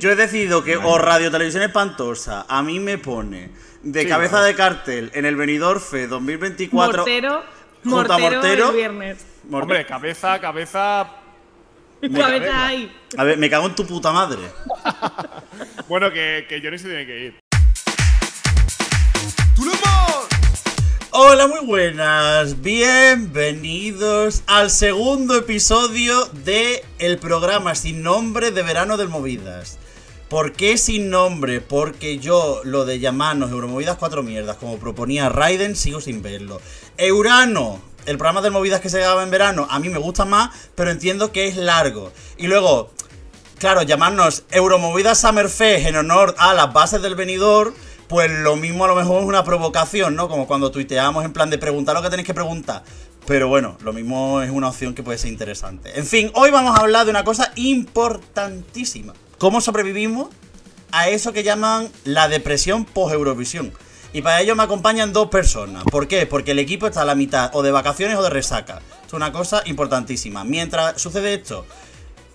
Yo he decidido que o Radio Televisión Espantosa a mí me pone de Sí, cabeza de cartel en el Benidorm Fest 2024 Mortero, junto a mortero, Mortero. el viernes. Mor- Hombre, cabeza, cabeza. Cabeza ahí. A ver, me cago en tu puta madre. Bueno, que, que Johnny se tiene que ir. Hola, muy buenas. Bienvenidos al segundo episodio de el programa sin nombre de verano del Movidas. ¿Por qué sin nombre? Porque yo lo de llamarnos Euromovidas cuatro mierdas, como proponía Raiden, sigo sin verlo. Eurano, el programa del Movidas que se graba en verano, a mí me gusta más, pero entiendo que es largo. Y luego, Claro, llamarnos Euromovidas Summer Fest en honor a las bases del venidor, pues lo mismo a lo mejor es una provocación, ¿no? Como cuando tuiteamos en plan de preguntar lo que tenéis que preguntar. Pero bueno, lo mismo es una opción que puede ser interesante. En fin, hoy vamos a hablar de una cosa importantísima. ¿Cómo sobrevivimos a eso que llaman la depresión post-Eurovisión? Y para ello me acompañan dos personas. ¿Por qué? Porque el equipo está a la mitad o de vacaciones o de resaca. Es una cosa importantísima. Mientras sucede esto,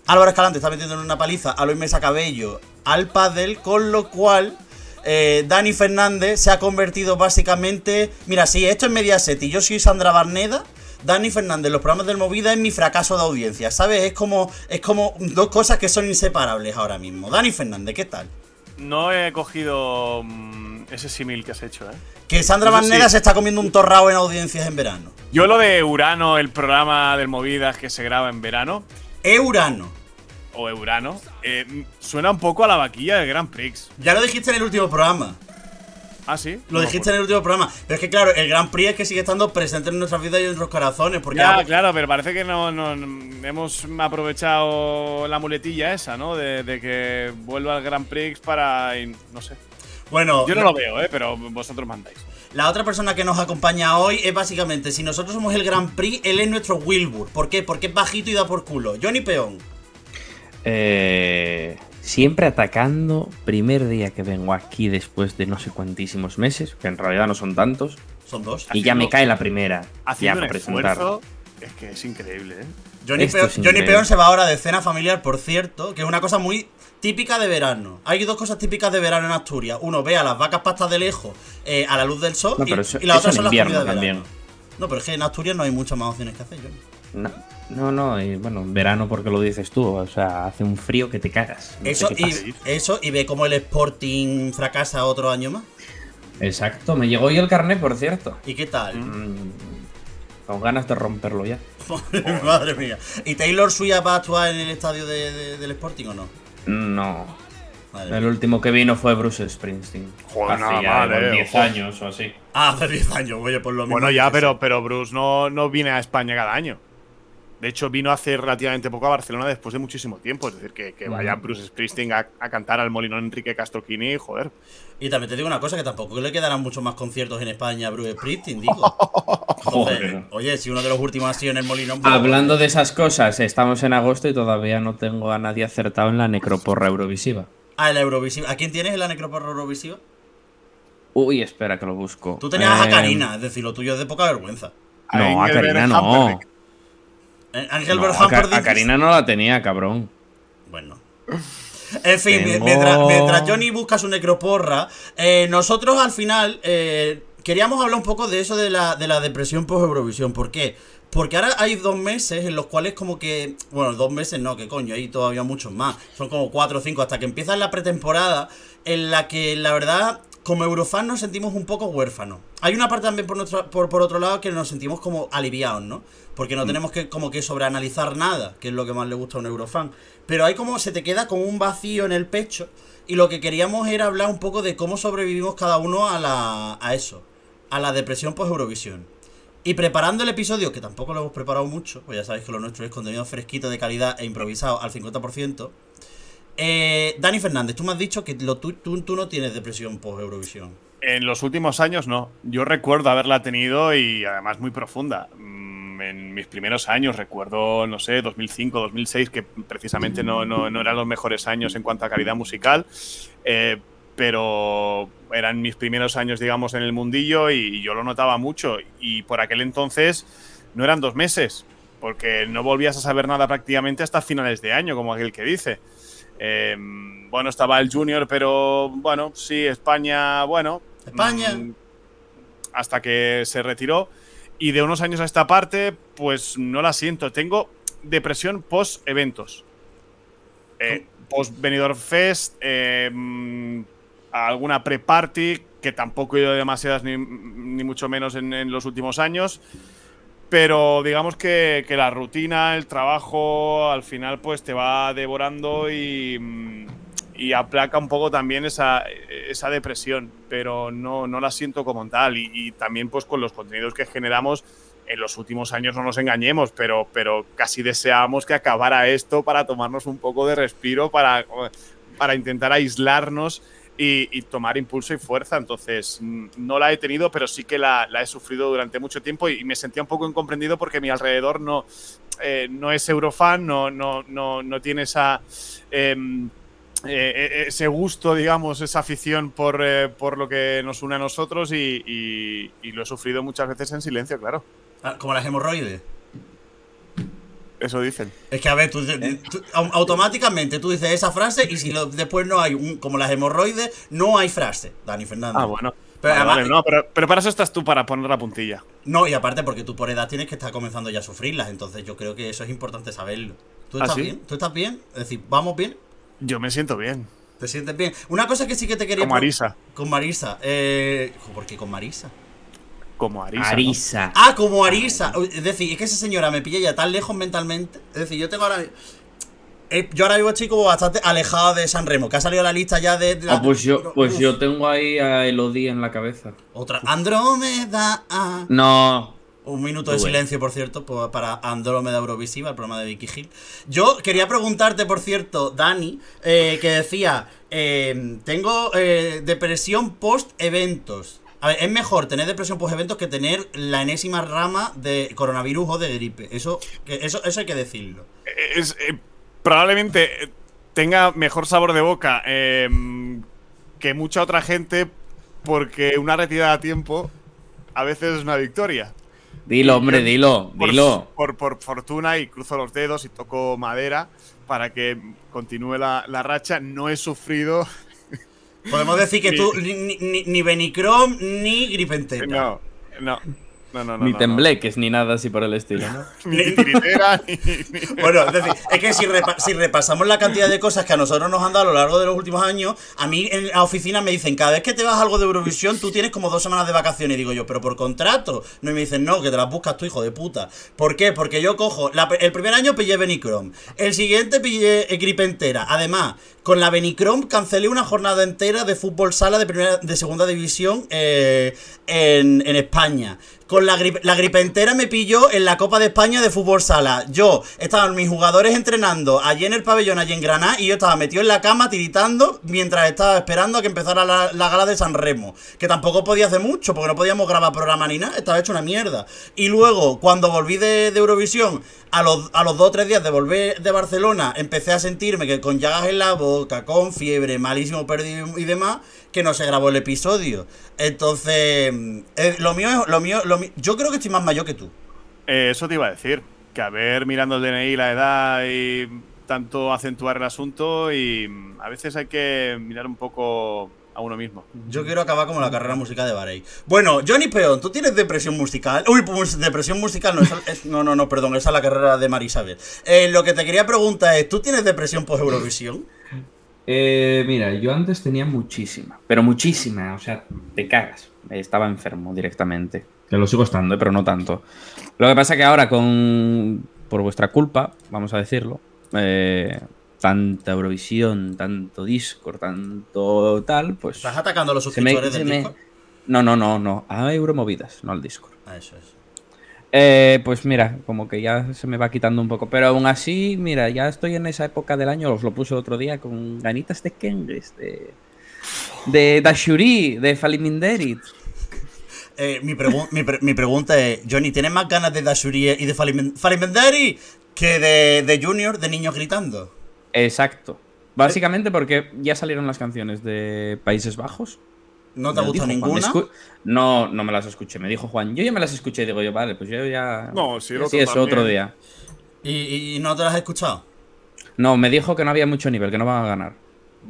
Álvaro Escalante está metiendo en una paliza a Luis Mesa Cabello al pádel, con lo cual eh, Dani Fernández se ha convertido básicamente... Mira, si esto es Mediaset y yo soy Sandra Barneda, Dani Fernández, los programas del Movida es mi fracaso de audiencia, ¿sabes? Es como, es como dos cosas que son inseparables ahora mismo. Dani Fernández, ¿qué tal? No he cogido mm, ese símil que has hecho, ¿eh? Que Sandra sí. se está comiendo un torrao en audiencias en verano. Yo lo de Urano, el programa del Movidas que se graba en verano, Eurano. o Urano, eh, suena un poco a la vaquilla del Grand Prix. Ya lo dijiste en el último programa. Ah, sí. Lo dijiste en el último programa. Pero es que claro, el Gran Prix es que sigue estando presente en nuestras vidas y en nuestros corazones. Porque Ya, claro, pero parece que no, no- no- hemos aprovechado la muletilla esa, ¿no? De, de que vuelva al Grand Prix para. no sé. Bueno, Yo no lo veo, ¿eh? Pero vosotros mandáis. la otra persona que nos acompaña hoy es básicamente, si nosotros somos el Gran Prix, él es nuestro Wilbur. ¿Por qué? Porque es bajito y da por culo. Johnny Peón. Eh, siempre atacando. Primer día que vengo aquí después de no sé cuantísimos meses, que en realidad no son tantos. Son dos. Y ya me cae la primera. Ya Haciendo para un presentar. esfuerzo. Es que es increíble, ¿eh? Johnny, es Johnny se va ahora de cena familiar, por cierto, que es una cosa muy típica de verano. Hay dos cosas típicas de verano en Asturias. Uno, ve a las vacas pastas de lejos eh, a la luz del sol. No, y, pero eso- y la otra son las comidas de también. verano. No, pero es que en Asturias no hay muchas más opciones que hacer, Johnny. No, no, no, y bueno, en verano porque lo dices tú. O sea, hace un frío que te cagas. No Eso y, eso y ve cómo el Sporting fracasa otro año más. Exacto, me llegó hoy el carnet, por cierto. ¿Y qué tal? Mm, con ganas de romperlo ya. Madre mía. ¿Y Taylor Swift va a actuar en el estadio de- de- del Sporting o no? No. Madre El mía. último que vino fue Bruce Springsteen. Joder, Hace nada ya mal, igual eh, 10 ojo. años o así. Ah, hace 10 años, oye, por lo mismo. Bueno, ya, pero, pero Bruce no, no viene a España cada año. De hecho, vino hace relativamente poco a Barcelona después de muchísimo tiempo. Es decir, que, que vaya Bruce Springsteen a, a cantar al Molinón Enrique Castroquini, joder. Y también te digo una cosa, que tampoco le quedarán muchos más conciertos en España a Bruce Springsteen, digo. Entonces, Joder. oye, si uno de los últimos ha sido en el Molinón... pues- Hablando de esas cosas, estamos en agosto y todavía no tengo a nadie acertado en la necroporra eurovisiva. Ah, en la Eurovisiva. ¿A quién tienes en la necroporra Eurovisiva? Uy, espera que lo busco. Tú tenías a Eh, Karina, es decir, lo tuyo es de poca vergüenza. No, a Karina no. Eh, Ángel No, Berhan a, a Karina no la tenía, cabrón. Bueno. En fin, mi- Tengo- mientras, mientras Johnny busca su necroporra, eh, nosotros al final eh, queríamos hablar un poco de eso de la, de la depresión post-Eurovisión. ¿Por qué? Porque ahora hay dos meses en los cuales como que... Bueno, dos meses no, que coño, hay todavía muchos más. Son como cuatro o cinco hasta que empieza la pretemporada en la que la verdad como Eurofan nos sentimos un poco huérfanos. Hay una parte también por, nuestro, por, por otro lado que nos sentimos como aliviados, ¿no? Porque no tenemos que como que sobreanalizar nada, que es lo que más le gusta a un Eurofan. Pero hay como se te queda como un vacío en el pecho y lo que queríamos era hablar un poco de cómo sobrevivimos cada uno a, la, a eso, a la depresión post-Eurovisión. Y preparando el episodio, que tampoco lo hemos preparado mucho, pues ya sabéis que lo nuestro es contenido fresquito de calidad e improvisado al 50%. Eh, Dani Fernández, tú me has dicho que lo, tú, tú, tú no tienes depresión post-Eurovisión. En los últimos años no. Yo recuerdo haberla tenido y además muy profunda. Mm, En mis primeros años, recuerdo, no sé, 2005, 2006, que precisamente no, no, no eran los mejores años en cuanto a calidad musical. eh, pero eran mis primeros años, digamos, en el mundillo y yo lo notaba mucho. Y por aquel entonces no eran dos meses, porque no volvías a saber nada prácticamente hasta finales de año, como aquel que dice. Eh, bueno, estaba el Junior, pero bueno, sí, España, bueno. España. mm, hasta que se retiró. Y de unos años a esta parte, pues no la siento. Tengo depresión post-eventos. Eh, post Benidorm Fest, eh, mm, alguna pre-party, que tampoco he ido demasiadas ni, ni mucho menos en, en los últimos años. Pero digamos que, que la rutina, el trabajo, al final pues te va devorando y, mm, y aplaca un poco también esa, esa depresión, pero no, no la siento como tal. Y, y también pues con los contenidos que generamos en los últimos años, no nos engañemos, pero, pero casi deseábamos que acabara esto para tomarnos un poco de respiro, para, para intentar aislarnos y, tomar impulso y fuerza. Entonces, mm, no la he tenido, pero sí que la, he sufrido durante mucho tiempo y, me sentía un poco incomprendido porque mi alrededor no, eh, no es eurofan, no, no, no, no tiene esa... em, eh, ese gusto, digamos, esa afición por, eh, por lo que nos une a nosotros y, y- y lo he sufrido muchas veces en silencio, claro. Ah, Como las hemorroides. Eso dicen. Es que, a ver, tú, tú- au- automáticamente tú dices esa frase y si lo- después no hay, un, como las hemorroides, no hay frase, Dani Fernández. Ah, bueno. Pero Vale, además- vale, no, pero, pero para eso estás tú, para poner la puntilla. No, y aparte porque tú por edad tienes que estar comenzando ya a sufrirlas, entonces yo creo que eso es importante saberlo. ¿Tú ¿Ah, estás sí? bien? ¿Tú estás bien? Es decir, ¿vamos bien? Yo me siento bien. ¿Te sientes bien? Una cosa que sí que te quería... Como pre- Arisa. Con Marisa. Eh, ¿Por qué con Marisa? Como Arisa. Ah, como Arisa. Es decir, es que esa señora me pilla ya tan lejos mentalmente. Es decir, yo tengo ahora. eh, yo ahora mismo estoy como bastante alejado de San Remo, que ha salido la lista ya de. de la- Ah, pues yo, pues Uf, yo tengo ahí a Elodie en la cabeza. Otra. Andrómeda. ah. No. Un minuto de silencio, por cierto, para Andrómeda Eurovisiva, el programa de Vicky Hill. Yo quería preguntarte, por cierto, Dani, eh, que decía: eh, Tengo eh, depresión post-eventos. A ver, es mejor tener depresión post-eventos que tener la enésima rama de coronavirus o de gripe. Eso, que- eso, eso hay que decirlo. Es, eh, probablemente eh, tenga mejor sabor de boca eh, que mucha otra gente porque una retirada a tiempo a veces es una victoria. Dilo, hombre, dilo, Por, dilo. por, por fortuna y cruzo los dedos y toco madera para que continúe la, la racha. No he sufrido. Podemos decir que tú ni, ni, ni Benicrom ni gripe entera. No, no. No, no, no. ni no, tembleques, ni nada así por el estilo. Ni tiritera, ni, ni- Bueno, es decir, es que si, repa- si repasamos la cantidad de cosas que a nosotros nos han dado a lo largo de los últimos años, a mí en la oficina me dicen, cada vez que te vas a algo de Eurovisión, tú tienes como dos semanas de vacaciones. Y digo yo, pero por contrato. No, y me dicen, no, que te las buscas tú, hijo de puta. ¿Por qué? Porque yo cojo, la- el primer año pillé Benicrom, el siguiente pillé eh, gripe entera. Además, con la Benicrom cancelé una jornada entera de fútbol sala de primera, de segunda división eh, en, España. Con la gripe, la entera me pilló en la Copa de España de fútbol sala. Yo, estaban mis jugadores entrenando allí en el pabellón, allí en Granada, y yo estaba metido en la cama tiritando mientras estaba esperando a que empezara la, la gala de San Remo. Que tampoco podía hacer mucho, porque no podíamos grabar programa ni nada, estaba hecho una mierda. Y luego, cuando volví de, Eurovisión, a los, a los dos o tres días de volver de Barcelona, empecé a sentirme que con llagas en la boca, con fiebre, malísimo perdido y demás, que no se grabó el episodio. Entonces, eh, lo mío es. Lo mío, lo mi- yo creo que estoy más mayor que tú. Eh, eso te iba a decir. Que a ver, mirando el DNI, la edad y tanto acentuar el asunto y mm, a veces hay que mirar un poco a uno mismo. Yo quiero acabar como la carrera musical de Barey. Bueno, Johnny Peón, ¿tú tienes depresión musical? Uy, pues depresión musical no, esa- es- no, no, no, perdón, esa es la carrera de Marisabel. Eh, lo que te quería preguntar es, ¿tú tienes depresión por Eurovisión? Eh, mira, yo antes tenía muchísima, pero muchísima, o sea, te cagas. Estaba enfermo directamente. Que lo sigo estando, eh, pero no tanto. Lo que pasa que ahora con, por vuestra culpa, vamos a decirlo, eh, tanta Eurovisión, tanto Discord, tanto tal, pues... ¿Estás atacando a los me- suscriptores se del me- Discord? No, no, no, no, a Euromovidas, no al Discord. Ah, eso es. Eh, pues mira, como que ya se me va quitando un poco. Pero aún así, mira, ya estoy en esa época del año, os lo puse otro día, con ganitas de Kenges, de, de Dashuri, de Faliminderit. Eh, mi, pregun- mi, pre- mi pregunta es, Johnny, ¿tienes más ganas de Dashuri y de Falimen- Falimenderi que de, de Junior, de niños gritando? Exacto. Básicamente porque ya salieron las canciones de Países Bajos. ¿No te Juan, ninguna? escu- No, no me las escuché. Me dijo Juan, yo ya me las escuché. Digo yo, vale, pues yo ya. No, sí, el sí, otro es otro también. día. ¿Y, y- y no te las has escuchado? No, me dijo que no había mucho nivel, que no van a ganar.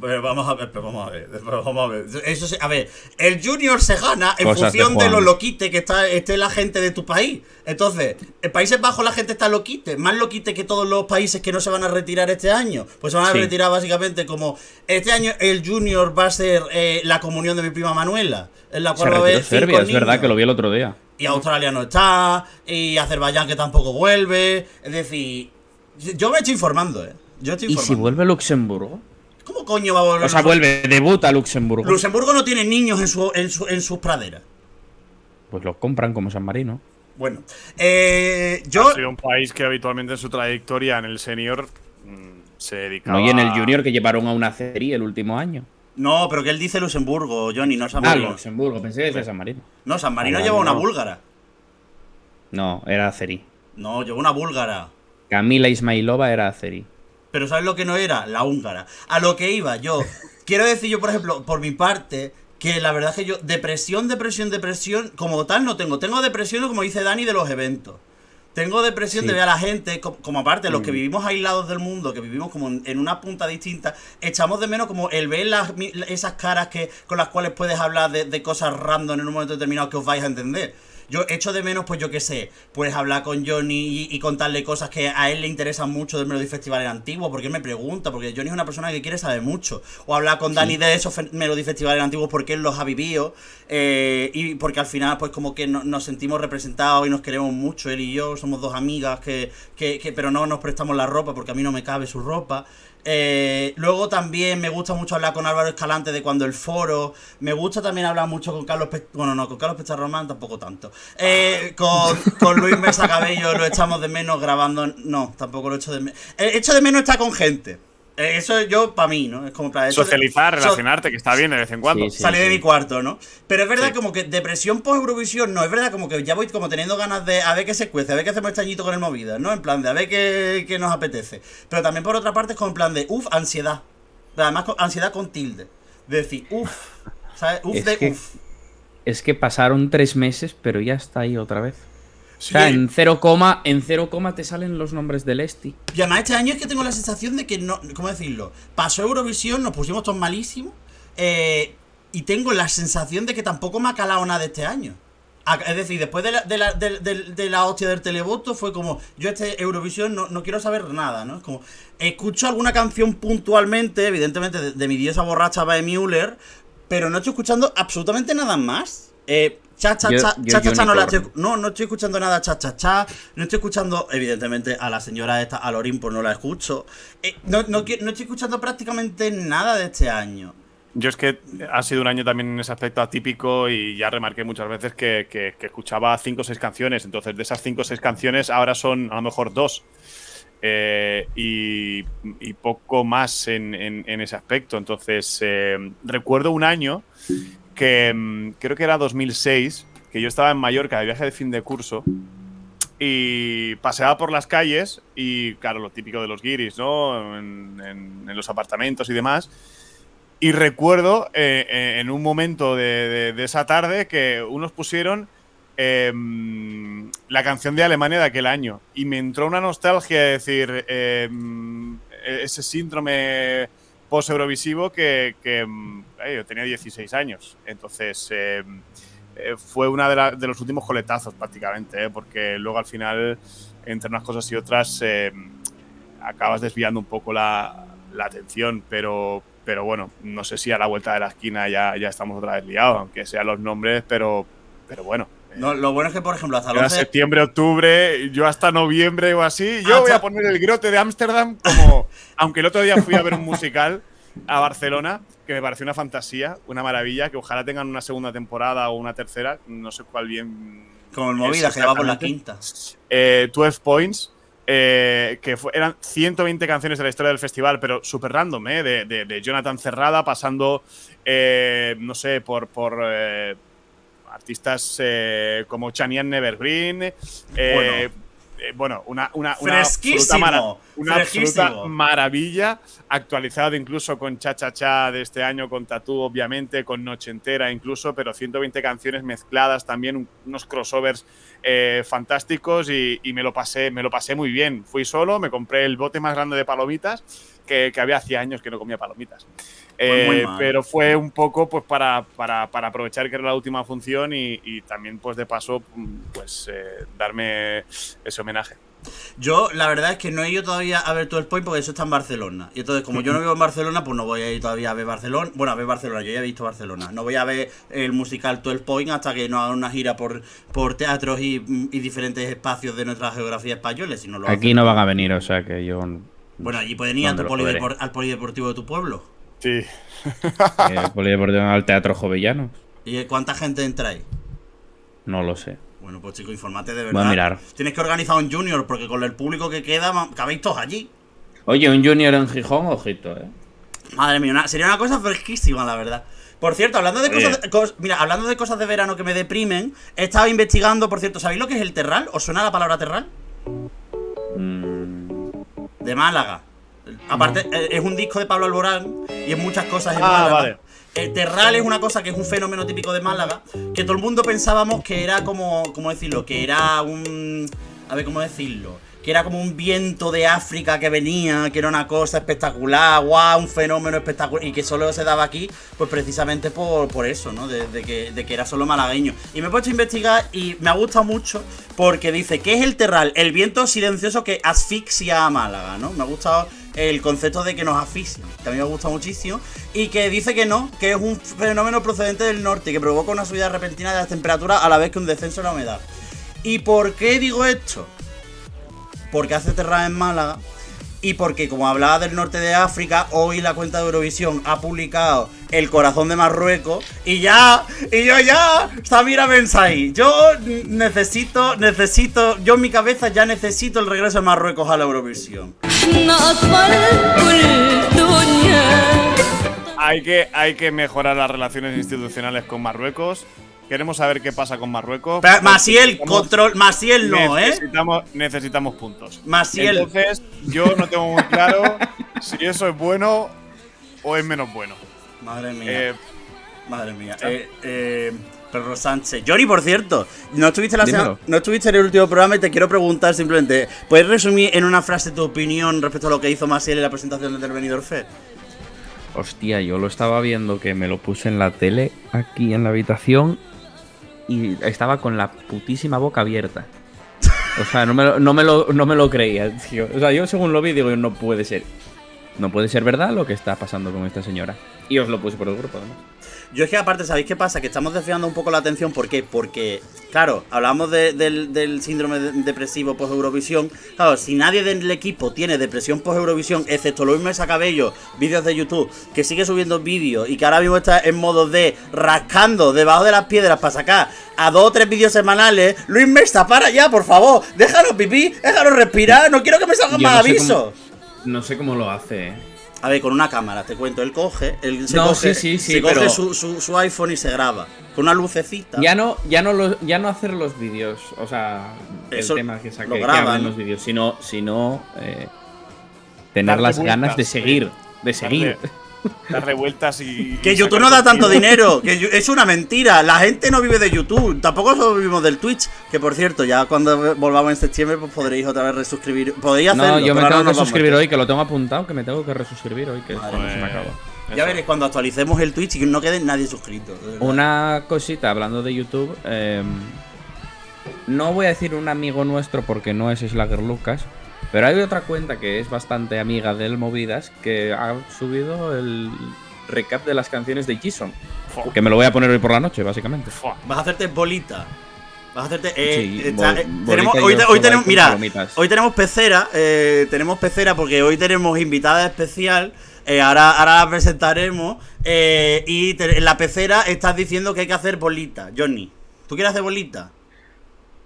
Pero vamos a ver, pero vamos a ver, pero vamos a ver. Eso se- a ver, el Junior se gana en Cosas de función de, Juan. lo loquite que está esté la gente de tu país. Entonces, en Países Bajos la gente está loquite, más loquite que todos los países que no se van a retirar este año. Pues se van a Sí. retirar básicamente como este año el Junior va a ser eh, la comunión de mi prima Manuela, en la Se cual va a retiró haber cinco Serbia, es verdad que lo vi el otro día. Y Australia no está, y Azerbaiyán que tampoco vuelve. Es decir, yo me estoy informando, eh. Yo estoy ¿Y informando. si vuelve Luxemburgo? ¿Cómo coño va a volver? O sea, vuelve, debuta Luxemburgo. Luxemburgo no tiene niños en, su, en, su- en sus praderas. Pues lo compran como San Marino. Bueno, eh, yo. Ha sido un país que habitualmente en su trayectoria en el senior mm, se dedicaba. No, y en el Junior que llevaron a una serie el último año. No, pero que él dice Luxemburgo, Johnny, no San Ah, Marino. Luxemburgo, pensé que decía San Marino. no, San Marino Ah, lleva una no. búlgara. No, era Aceri. No, lleva una búlgara. Camila Ismailova era Aceri. Pero ¿sabes lo que no era? La húngara. A lo que iba yo. Quiero decir yo, por ejemplo, por mi parte, que la verdad es que yo, depresión, depresión, depresión, como tal no tengo. Tengo depresión, como dice Dani, de los eventos. Tengo depresión Sí. de ver a la gente, co- como, aparte, los que Mm. vivimos aislados del mundo, que vivimos como en, una punta distinta, echamos de menos como el ver las, esas caras que con las cuales puedes hablar de, de cosas random en un momento determinado que os vais a entender. Yo echo de menos, pues yo qué sé, pues hablar con Johnny y, y contarle cosas que a él le interesan mucho del Melody Festival en antiguo, porque él me pregunta, porque Johnny es una persona que quiere saber mucho. O hablar con Dani de esos Melody Festivales antiguos porque él los ha vivido. eh, y porque al final, pues como que no- nos sentimos representados y nos queremos mucho, él y yo, somos dos amigas que, que, que- pero no nos prestamos la ropa porque a mí no me cabe su ropa. Eh, luego también me gusta mucho hablar con Álvaro Escalante de cuando el foro. Me gusta también hablar mucho con Carlos Pe- Bueno, no, con Carlos Pecharromán tampoco tanto. Eh, con, con Luis Mesa Cabello lo echamos de menos grabando. No, tampoco lo echo de menos. Echo de menos estar con gente. Eso es yo para mí, ¿no? Es como para Socializar, so- relacionarte, que está bien de vez en cuando. Sí, sí. Salí de mi cuarto, ¿no? Pero es verdad Sí. como que depresión post Eurovisión, no, es verdad como que ya voy como teniendo ganas de a ver qué se cuece, a ver qué hacemos este añito con el movida, ¿no? En plan de a ver qué, qué nos apetece. Pero también por otra parte es como en plan de, uff, ansiedad. Pero además con- ansiedad con tilde. De decir, uff, ¿sabes? Uff Es de que- uff. Es que pasaron tres meses, pero ya está ahí otra vez. Sí. O sea, en cero coma, en cero coma te salen los nombres del Esti. Y además este año es que tengo la sensación de que no, ¿cómo decirlo? Pasó Eurovisión, nos pusimos todos malísimos. eh, y tengo la sensación de que tampoco me ha calado nada este año. Es decir, después de la, de la, de- de- de la hostia del televoto fue como, yo este Eurovisión no, no quiero saber nada, ¿no? Es como, escucho alguna canción puntualmente, evidentemente de, de mi diosa borracha Bae Müller, pero no estoy escuchando absolutamente nada más. Eh, cha cha Yo- cha, yo cha, cha, cha, no la estoy, no, no estoy escuchando nada cha cha cha. No estoy escuchando, evidentemente, a la señora esta, a Lorin, pues no la escucho. Eh, no, no, no estoy escuchando prácticamente nada de este año. Yo es que ha sido un año también en ese aspecto atípico y ya remarqué muchas veces que, que- que escuchaba cinco o seis canciones. Entonces, de esas cinco o seis canciones, ahora son a lo mejor dos. Eh, y, y poco más en, en- en ese aspecto. Entonces, eh, recuerdo un año que mm, creo que era 2006, que yo estaba en Mallorca de viaje de fin de curso y paseaba por las calles y, claro, lo típico de los guiris, ¿no? En, en- en los apartamentos y demás. Y recuerdo eh, eh, en un momento de, esa tarde que unos pusieron em, la canción de Alemania de aquel año. Y me entró una nostalgia de decir em, ese síndrome post-eurovisivo que, que, em, eh, yo tenía 16 años. Entonces em, eh, fue uno de, de los últimos coletazos prácticamente, eh, porque luego al final, entre unas cosas y otras, em, acabas desviando un poco la, la atención, pero, pero bueno, no sé si a la vuelta de la esquina ya, ya estamos otra vez liados, aunque sean los nombres, pero, pero bueno. No, lo bueno es que, por ejemplo, hasta el Era 11 septiembre, octubre, yo hasta noviembre o así. Yo Ah, voy a poner el grote de Ámsterdam como. aunque el otro día fui a ver un musical a Barcelona, que me pareció una fantasía, una maravilla, que ojalá tengan una segunda temporada o una tercera, no sé cuál bien. Como el Movida, que va por la quinta. Eh, 12 Points, eh, que fue- eran 120 canciones de la historia del festival, pero súper random, ¿eh? De, de- de Jonathan Cerrada, pasando, eh, no sé, por, por eh, artistas eh, como Chanian Nevergreen, eh, Bueno. eh, bueno, una, una, una, absoluta, una absoluta, maravilla, actualizado incluso con Cha Cha Cha de este año, con Tatú, obviamente, con Noche Entera incluso, pero 120 canciones mezcladas también, unos crossovers eh, fantásticos y, me, lo pasé, me lo pasé muy bien. Fui solo, me compré el bote más grande de palomitas, que, que había hacía años que no comía palomitas. Eh, pero fue un poco pues para, para, para, aprovechar que era la última función y, y también pues de paso pues eh, darme ese homenaje. Yo la verdad es que no he ido todavía a ver todo el point porque eso está en Barcelona. Y entonces como yo no vivo en Barcelona, pues no voy a ir todavía a ver Barcelona. Bueno, a ver Barcelona, yo ya he visto Barcelona. No voy a ver el musical todo el point hasta que no haga una gira por, por teatros y, y diferentes espacios de nuestra geografía española. Si no lo Aquí no van a venir, o sea que yo... Bueno, allí pueden ir al, al polideportivo de tu pueblo. Sí. Eh, al Teatro Jovellano. ¿Y cuánta gente entra ahí? No lo sé. Bueno, pues chico, infórmate de verdad. mirar. Tienes que organizar un junior, porque con el público que queda, cabéis todos allí. Oye, un junior en Gijón, ojito, eh. Madre mía, sería una cosa fresquísima, la verdad. Por cierto, hablando de cosas, mira, hablando de cosas de verano que me deprimen, he estado investigando, por cierto, ¿sabéis lo que es el terral? ¿Os suena la palabra terral? Mm. De Málaga. Aparte, eh, es un disco de Pablo Alborán y es muchas cosas en ah, Málaga. El terral es una cosa que es un fenómeno típico de Málaga, que todo el mundo pensábamos que era como, ¿cómo decirlo? Que era un... A ver, ¿cómo decirlo? Que era como un viento de África que venía, que era una cosa espectacular, guau, un fenómeno espectacular, y que solo se daba aquí, pues precisamente por, por eso, ¿no? De, que, de, que, era solo malagueño. Y me he puesto a investigar y me ha gustado mucho porque dice, ¿qué es el terral? El viento silencioso que asfixia a Málaga, ¿no? Me ha gustado el concepto de que nos asfixian, que a mí me gusta muchísimo, y que dice que no, que es un fenómeno procedente del norte, que provoca una subida repentina de las temperaturas a la vez que un descenso de la humedad. ¿Y por qué digo esto? Porque hace terra en Málaga y porque como hablaba del norte de África, hoy la cuenta de Eurovisión ha publicado El corazón de Marruecos y ya, y yo ya, Samira Bensai, yo necesito, necesito, yo en mi cabeza ya necesito el regreso de Marruecos a la Eurovisión. Hay que, hay que mejorar las relaciones institucionales con Marruecos Queremos saber qué pasa con Marruecos. Pero, Masiel, control. Masiel no, ¿eh? Necesitamos puntos. Masiel. Entonces, yo no tengo muy claro si eso es bueno o es menos bueno. Madre mía. Eh, Madre mía. Eh, eh, Perro Sánchez. Johnny, por cierto, no estuviste, la no estuviste en el último programa y te quiero preguntar simplemente: ¿puedes resumir en una frase tu opinión respecto a lo que hizo Masiel en la presentación del Venidor Fed? Hostia, yo lo estaba viendo que me lo puse en la tele aquí en la habitación y estaba con la putísima boca abierta. O sea, no me, lo, no me, lo, no me lo creía, tío. O sea, yo según lo vi digo, no puede ser. No puede ser verdad lo que está pasando con esta señora. Y os lo puse por el grupo, además. Yo es que aparte, ¿sabéis qué pasa? Que estamos desviando un poco la atención. ¿Por qué? Porque, claro, hablamos del, síndrome depresivo post-Eurovisión. Claro, si nadie del equipo tiene depresión post-Eurovisión, excepto Luis Mesa Cabello, vídeos de YouTube, que sigue subiendo vídeos y que ahora mismo está en modo de rascando debajo de las piedras para sacar a dos o tres vídeos semanales, Luis Mesa, para ya, por favor, déjanos pipí, déjanos respirar, no quiero que me salgan más avisos. no sé cómo lo hace, ¿eh? A ver, con una cámara, te cuento, él coge, él se coge, su, iPhone y se graba. Con una lucecita. Ya no, ya no, ya no hacer los vídeos, o sea, el tema que saque, que los vídeos, sino, sino eh, tener las ganas de seguir, de seguir dar revueltas y. Que YouTube no da tanto dinero, que es una mentira. La gente no vive de YouTube, tampoco solo vivimos del Twitch. Que por cierto, ya cuando volvamos en septiembre, pues podréis otra vez resuscribir. Podéis hacerlo. No, yo me tengo que resuscribir hoy, que lo tengo apuntado, que me tengo que resuscribir hoy, que se me acaba. Ya veréis cuando actualicemos el Twitch y que no quede nadie suscrito. Una cosita, hablando de YouTube. Em, no voy a decir un amigo nuestro porque no es Slagger Lucas. Pero hay otra cuenta que es bastante amiga del Movidas que ha subido el recap de las canciones de Jason. Que me lo voy a poner hoy por la noche, básicamente. Vas a hacerte bolita. Vas a hacerte. Eh, eh, tenemos, hoy, tenemos. Mira, hoy tenemos pecera. Eh, tenemos pecera porque hoy tenemos invitada especial. ahora, ahora la presentaremos. y en la pecera estás diciendo que hay que hacer bolita. Johnny, ¿tú quieres hacer bolita?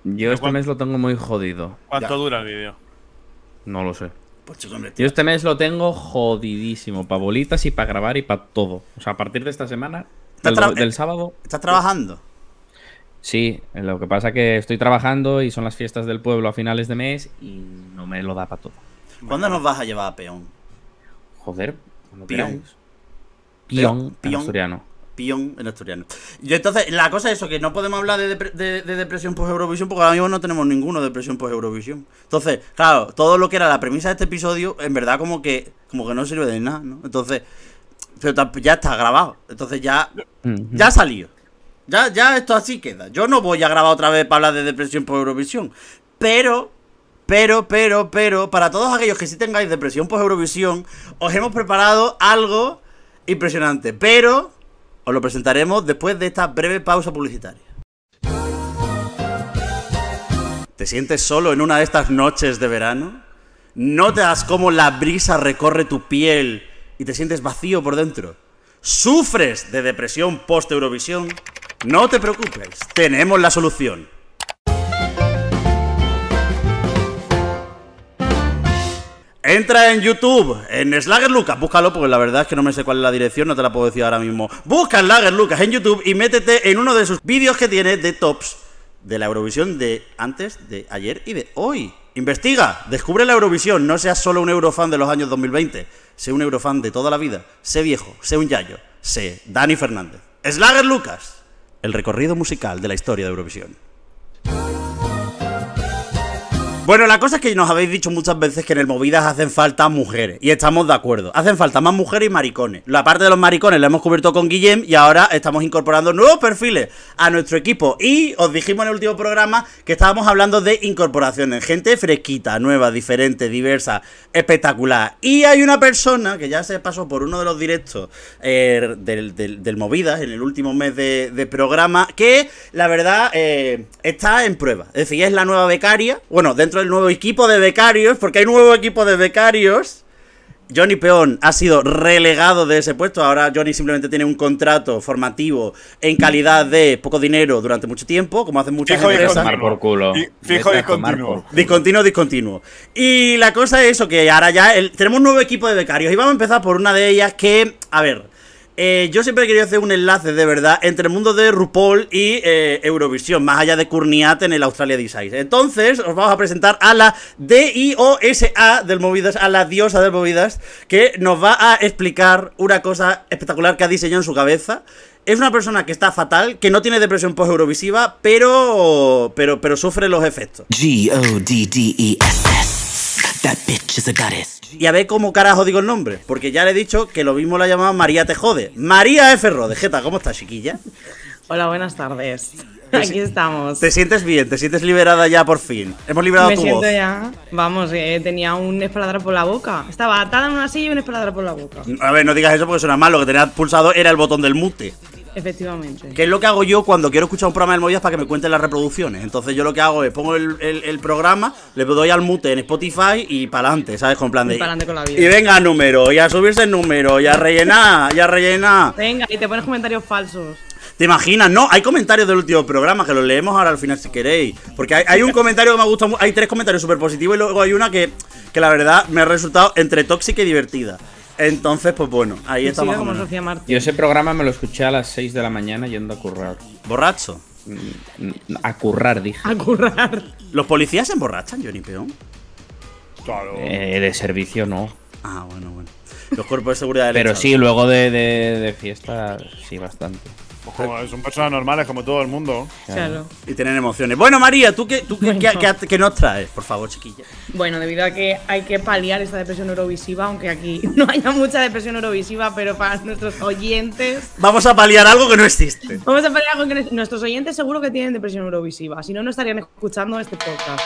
Yo este mes lo tengo muy jodido. ¿Cuánto dura el vídeo? No lo sé. Pues Yo este mes lo tengo jodidísimo. Para bolitas y para grabar y para todo. O sea, a partir de esta semana, del, sábado. ¿Estás trabajando? Sí, lo que pasa que estoy trabajando y son las fiestas del pueblo a finales de mes y no me lo da para todo. ¿Cuándo nos vas a llevar a peón? Joder, cuando Pion. Pion, en Pion. asturiano. Pion en asturiano. Y entonces, la cosa es eso, que no podemos hablar de, depre- de- de depresión post-Eurovisión porque ahora mismo no tenemos ninguno de depresión post-Eurovisión. Entonces, claro, todo lo que era la premisa de este episodio, en verdad como que como que no sirve de nada, ¿no? Entonces, pero ya está grabado. Entonces ya, ya ha salido. Ya, ya esto así queda. Yo no voy a grabar otra vez para hablar de depresión post-Eurovisión. Pero, pero, pero, pero, para todos aquellos que sí tengáis depresión post-Eurovisión, os hemos preparado algo impresionante. Pero os lo presentaremos después de esta breve pausa publicitaria. ¿Te sientes solo en una de estas noches de verano? ¿Notas cómo la brisa recorre tu piel y te sientes vacío por dentro? ¿Sufres de depresión post-Eurovisión? No te preocupes, tenemos la solución. Entra en YouTube, en Slagger Lucas, búscalo porque la verdad es que no me sé cuál es la dirección, no te la puedo decir ahora mismo. Busca Slagger Lucas en YouTube y métete en uno de sus vídeos que tiene de tops de la Eurovisión de antes, de ayer y de hoy. Investiga, descubre la Eurovisión, no seas solo un eurofan de los años 2020, sé un eurofan de toda la vida, sé viejo, sé un yayo, sé Dani Fernández. Slagger Lucas, el recorrido musical de la historia de Eurovisión. Bueno, la cosa es que nos habéis dicho muchas veces que en el Movidas hacen falta mujeres. Y estamos de acuerdo. Hacen falta más mujeres y maricones. La parte de los maricones la hemos cubierto con Guillem y ahora estamos incorporando nuevos perfiles a nuestro equipo. Y os dijimos en el último programa que estábamos hablando de incorporaciones. Gente fresquita, nueva, diferente, diversa, espectacular. Y hay una persona que ya se pasó por uno de los directos eh, del, Movidas en el último mes de, de programa que la verdad eh, está en prueba. Es decir, es la nueva becaria. Bueno, dentro del nuevo equipo de becarios, porque hay nuevo equipo de becarios. Johnny Peón ha sido relegado de ese puesto. Ahora Johnny simplemente tiene un contrato formativo en calidad de poco dinero durante mucho tiempo, como hacen muchas Fijo y empresas. Por culo. Y- fijo Vete y a tomar continuo. por culo. Discontinuo, discontinuo. Y la cosa es eso, que ahora ya el- tenemos un nuevo equipo de becarios. Y vamos a empezar por una de ellas que, a ver, eh, yo siempre he querido hacer un enlace de verdad entre el mundo de RuPaul y eh, Eurovisión, más allá de Courniat en el Australia Design. Entonces, os vamos a presentar a la D-I-O-S-A del Movidas, a la diosa del Movidas, que nos va a explicar una cosa espectacular que ha diseñado en su cabeza. Es una persona que está fatal, que no tiene depresión post-eurovisiva, pero, pero, pero sufre los efectos. G O D D E S S. That bitch is a goddess. Y a ver cómo carajo digo el nombre, porque ya le he dicho que lo mismo la llamaba María Te Jode. María F. Rode. Jeta, ¿cómo estás, chiquilla? Hola, buenas tardes. Aquí estamos. ¿Te sientes bien? ¿Te sientes liberada ya por fin? Hemos liberado Me tu siento voz. ya. Vamos, eh, tenía un esparadrapo por la boca. Estaba atada en una silla y un esparadrapo por la boca. A ver, no digas eso porque suena mal. Lo que tenía pulsado era el botón del mute. Efectivamente. Que es lo que hago yo cuando quiero escuchar un programa del Movidas para que me cuenten las reproducciones. Entonces yo lo que hago es pongo el, el- el programa, le doy al mute en Spotify y para adelante, ¿sabes? Con plan de. Y con la vida. Y venga número, y a subirse el número, y a rellenar, y a rellenar. Venga, y te pones comentarios falsos. ¿Te imaginas? No, hay comentarios del último programa que los leemos ahora al final si queréis. Porque hay, hay un comentario que me ha gustado, hay tres comentarios súper positivos y luego hay una que, que la verdad me ha resultado entre tóxica y divertida. Entonces, pues bueno, ahí o como. Sofía Martín. Yo ese programa me lo escuché a las 6 de la mañana yendo a currar. Borracho. Mm, A currar, dije. A currar. ¿Los policías se emborrachan, Johnny Peón? Claro. Eh, de servicio no. Ah, bueno, bueno. Los cuerpos de seguridad del Pero Estado. sí, luego de, de- de fiesta, sí, bastante. Pues como son personas normales como todo el mundo. Claro. Y tienen emociones. Bueno, María, ¿tú qué, tú qué, Bueno. qué- qué- qué nos traes? Por favor, chiquilla. Bueno, debido a que hay que paliar esta depresión eurovisiva, aunque aquí no haya mucha depresión eurovisiva, pero para nuestros oyentes. Vamos a paliar algo que no existe. Vamos a paliar con que nuestros oyentes seguro que tienen depresión eurovisiva. Si no, no estarían escuchando este podcast.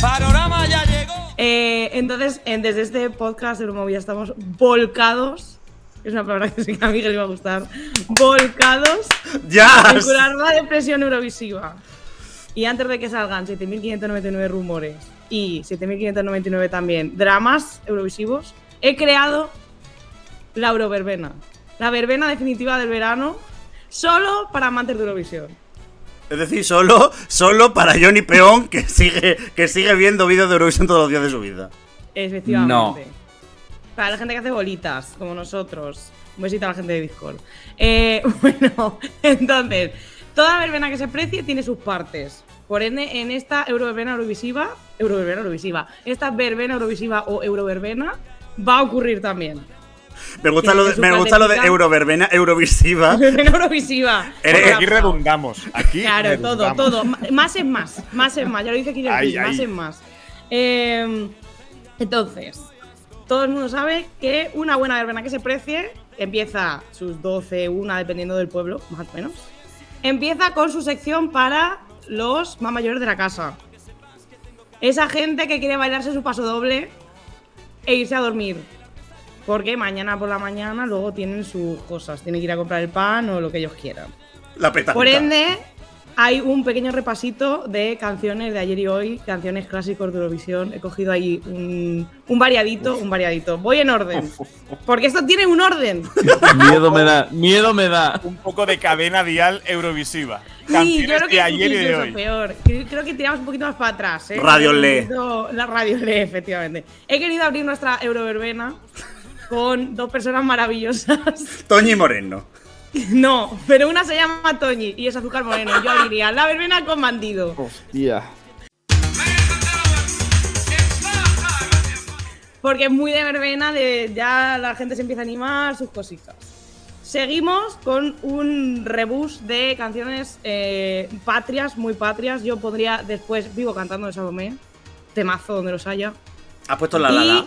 Panorama ya llegó. Eh, entonces, en- desde este podcast de Euromovia estamos volcados. Es una palabra que sí que a Miguel le iba a gustar. Volcados ¡Ya! en curar la depresión eurovisiva. Y antes de que salgan 7.599 rumores y 7.599 también dramas eurovisivos, he creado la Euroverbena. La verbena definitiva del verano, solo para amantes de Eurovisión. Es decir, solo, solo para Johnny Peón, que sigue, que sigue viendo vídeos de Eurovisión todos los días de su vida. Efectivamente. Para la gente que hace bolitas, como nosotros. Un besito a la gente de Discord. Eh, bueno, entonces, toda verbena que se precie tiene sus partes. Por ende, en esta Euroverbena Eurovisiva, Euroverbena Eurovisiva, esta verbena Eurovisiva o Euroverbena va a ocurrir también. Me gusta, lo de, su me gusta lo de partecita. Euroverbena Eurovisiva. Verbena Eurovisiva. Aquí redundamos. Aquí Claro, todo, redundamos. todo. Más es más. Más es más. Ya lo dice aquí Ahí, más ahí. es más. Eh, entonces, todo el mundo sabe que una buena verbena que se precie empieza sus 12, una, dependiendo del pueblo, más o menos. Empieza con su sección para los más mayores de la casa. Esa gente que quiere bailarse su paso doble e irse a dormir. Porque mañana por la mañana luego tienen sus cosas. Tienen que ir a comprar el pan o lo que ellos quieran. La peta. Por ende, hay un pequeño repasito de canciones de ayer y hoy, canciones clásicos de Eurovisión. He cogido ahí un, un variadito, un variadito. Voy en orden. Porque esto tiene un orden. Miedo me da, miedo me da. Un poco de cadena dial Eurovisiva. Sí, Canciones yo creo que de ayer y de hoy. peor. Creo que tiramos un poquito más para atrás. ¿eh? Radio He Le. querido- La radio Le, efectivamente. He querido abrir nuestra Euroverbena con dos personas maravillosas. Toñi Moreno. No, pero una se llama Toñi y es Azúcar Moreno. Yo abriría la verbena con bandido. Hostia. Porque es muy de verbena, de ya la gente se empieza a animar, sus cositas. Seguimos con un rebus de canciones eh, patrias, muy patrias. Yo pondría después Vivo cantando de Salomé, temazo donde los haya. Has puesto la la la.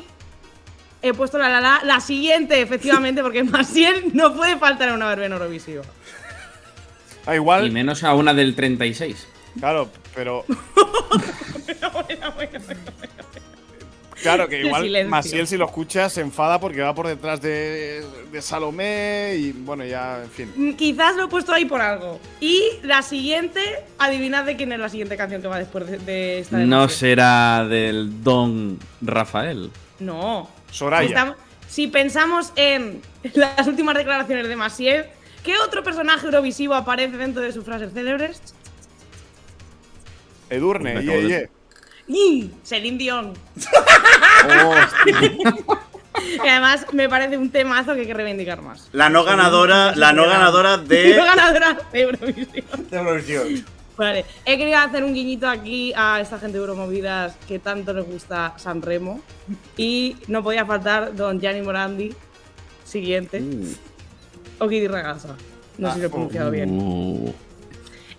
Y he puesto la la la, la siguiente, efectivamente, porque Maciel no puede faltar en una verbena Eurovisiva. Ah, Y igual, menos a una del 36. claro, pero. Claro, que igual. Maciel, si lo escucha, se enfada porque va por detrás de, de Salomé y bueno, ya, en fin. Mm, Quizás lo he puesto ahí por algo. Y la siguiente, adivinad de quién es la siguiente canción que va después de, de esta. de No Maciel. será del Don Rafael. No. Soraya. Estamos- si pensamos en las últimas declaraciones de Massieu, ¿qué otro personaje eurovisivo aparece dentro de sus frases célebres? Edurne, ye. ¡Y! Celine Dion. Que además me parece un temazo que hay que reivindicar más. La no ganadora, la no ganadora No de. ganadora de Eurovisión. de Eurovisión. Vale, he querido hacer un guiñito aquí a esta gente de Euromovidas que tanto les gusta San Remo. Y no podía faltar Don Gianni Morandi, siguiente. O Kitty Ragazza. No sé si lo he pronunciado bien. Uh,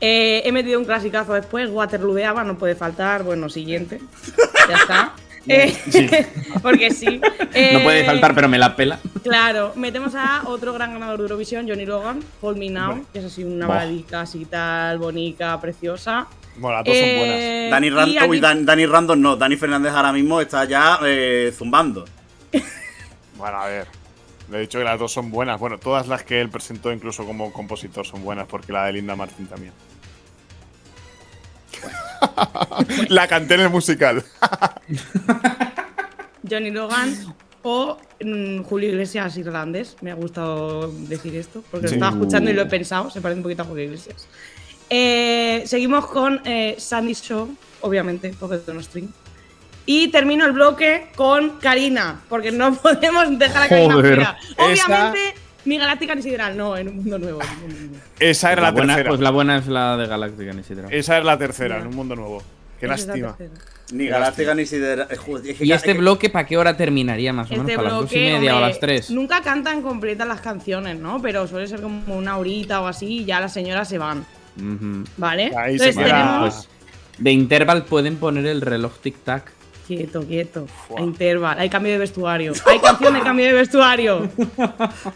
Eh, he metido un clasicazo después, Waterloo de Ava, no puede faltar. Bueno, siguiente. Ya está. Eh, porque sí. no Eh, puede faltar, pero me la pela. Claro, metemos a otro gran ganador de Eurovisión, Johnny Logan, Hold Me Now, que es así una Buah. baladita así tal, bonica, preciosa. Bueno, las dos son buenas. Eh, Dani, y Ran- aquí- uy, Dan- Dani Random no. Dani Fernández ahora mismo está ya eh, zumbando. Bueno, a ver. Le he dicho que las dos son buenas. Bueno, todas las que él presentó, incluso como compositor, son buenas, porque la de Linda Martin también. la canté en el musical. Johnny Logan o mm, Julio Iglesias irlandés. Me ha gustado decir esto, porque lo estaba escuchando y lo he pensado. Se parece un poquito a Julio Iglesias. Eh, seguimos con eh, Sandy Show, obviamente, porque es string. Y termino el bloque con Karina, porque no podemos dejar a Karina Joder. fuera. Esa- Mi galáctica ni sideral, no, en un mundo nuevo. en un mundo nuevo. Esa era la, buena, tercera. pues la buena es la de Galáctica, ni siquiera. Esa es la tercera, en un mundo nuevo. Qué Esa la lástima. Ni Galáctica ni Sidera. joder, es que- ¿Y este es que- bloque para qué hora terminaría más o menos? Este ¿Para las dos y media o hombre, las tres? Nunca cantan completas las canciones, ¿no? Pero suele ser como una horita o así y ya las señoras se van, Ujú. ¿vale? Ahí se Entonces queda- tenemos... Pues de interval pueden poner el reloj tic-tac. Quieto, quieto. Fua. Hay interval, hay cambio de vestuario. Hay canción de cambio de vestuario.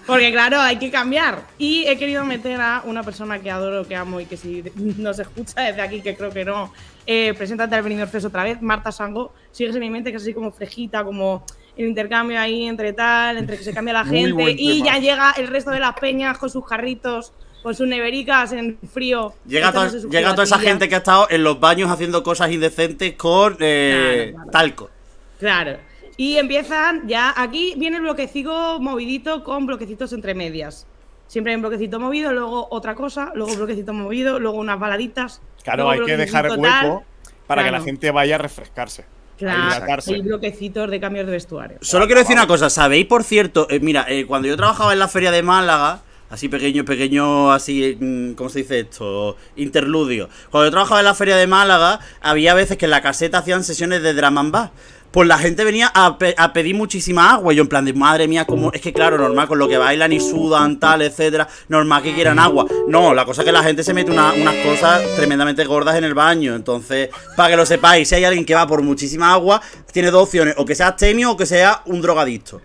Porque claro, hay que cambiar. Y he querido meter a una persona que adoro, que amo y que si nos escucha desde aquí, que creo que no, eh, preséntate al Benidorm Fest otra vez. Marta Sango, sigues en mi mente, que es así como frejita, como el intercambio ahí entre tal, entre que se cambia la gente. Y ya llega el resto de las peñas con sus carritos, con sus nevericas en frío. Llega, toda, llega toda esa gente que ha estado en los baños haciendo cosas indecentes con eh, Claro, claro. talco. Claro. Y empiezan ya. Aquí viene el bloquecito movidito con bloquecitos entre medias. Siempre hay un bloquecito movido, luego otra cosa, luego un bloquecito movido, luego unas baladitas. Claro, hay que dejar tal. hueco para que la gente vaya a refrescarse. Claro, hay bloquecitos de cambios de vestuario. Solo quiero decir una cosa, ¿sabéis, por cierto? eh, mira, eh, cuando yo trabajaba en la feria de Málaga, así pequeño, pequeño, así, mm, ¿cómo se dice esto? Interludio. Cuando yo trabajaba en la feria de Málaga, había veces que en la caseta hacían sesiones de bass. Pues la gente venía a, pe- a pedir muchísima agua. Y yo en plan de, madre mía, como Es que claro, normal, con lo que bailan y sudan, tal, etcétera, normal que quieran agua. No, la cosa es que la gente se mete una- unas cosas tremendamente gordas en el baño. Entonces, para que lo sepáis, si hay alguien que va por muchísima agua, tiene dos opciones, o que sea astemio o que sea un drogadicto.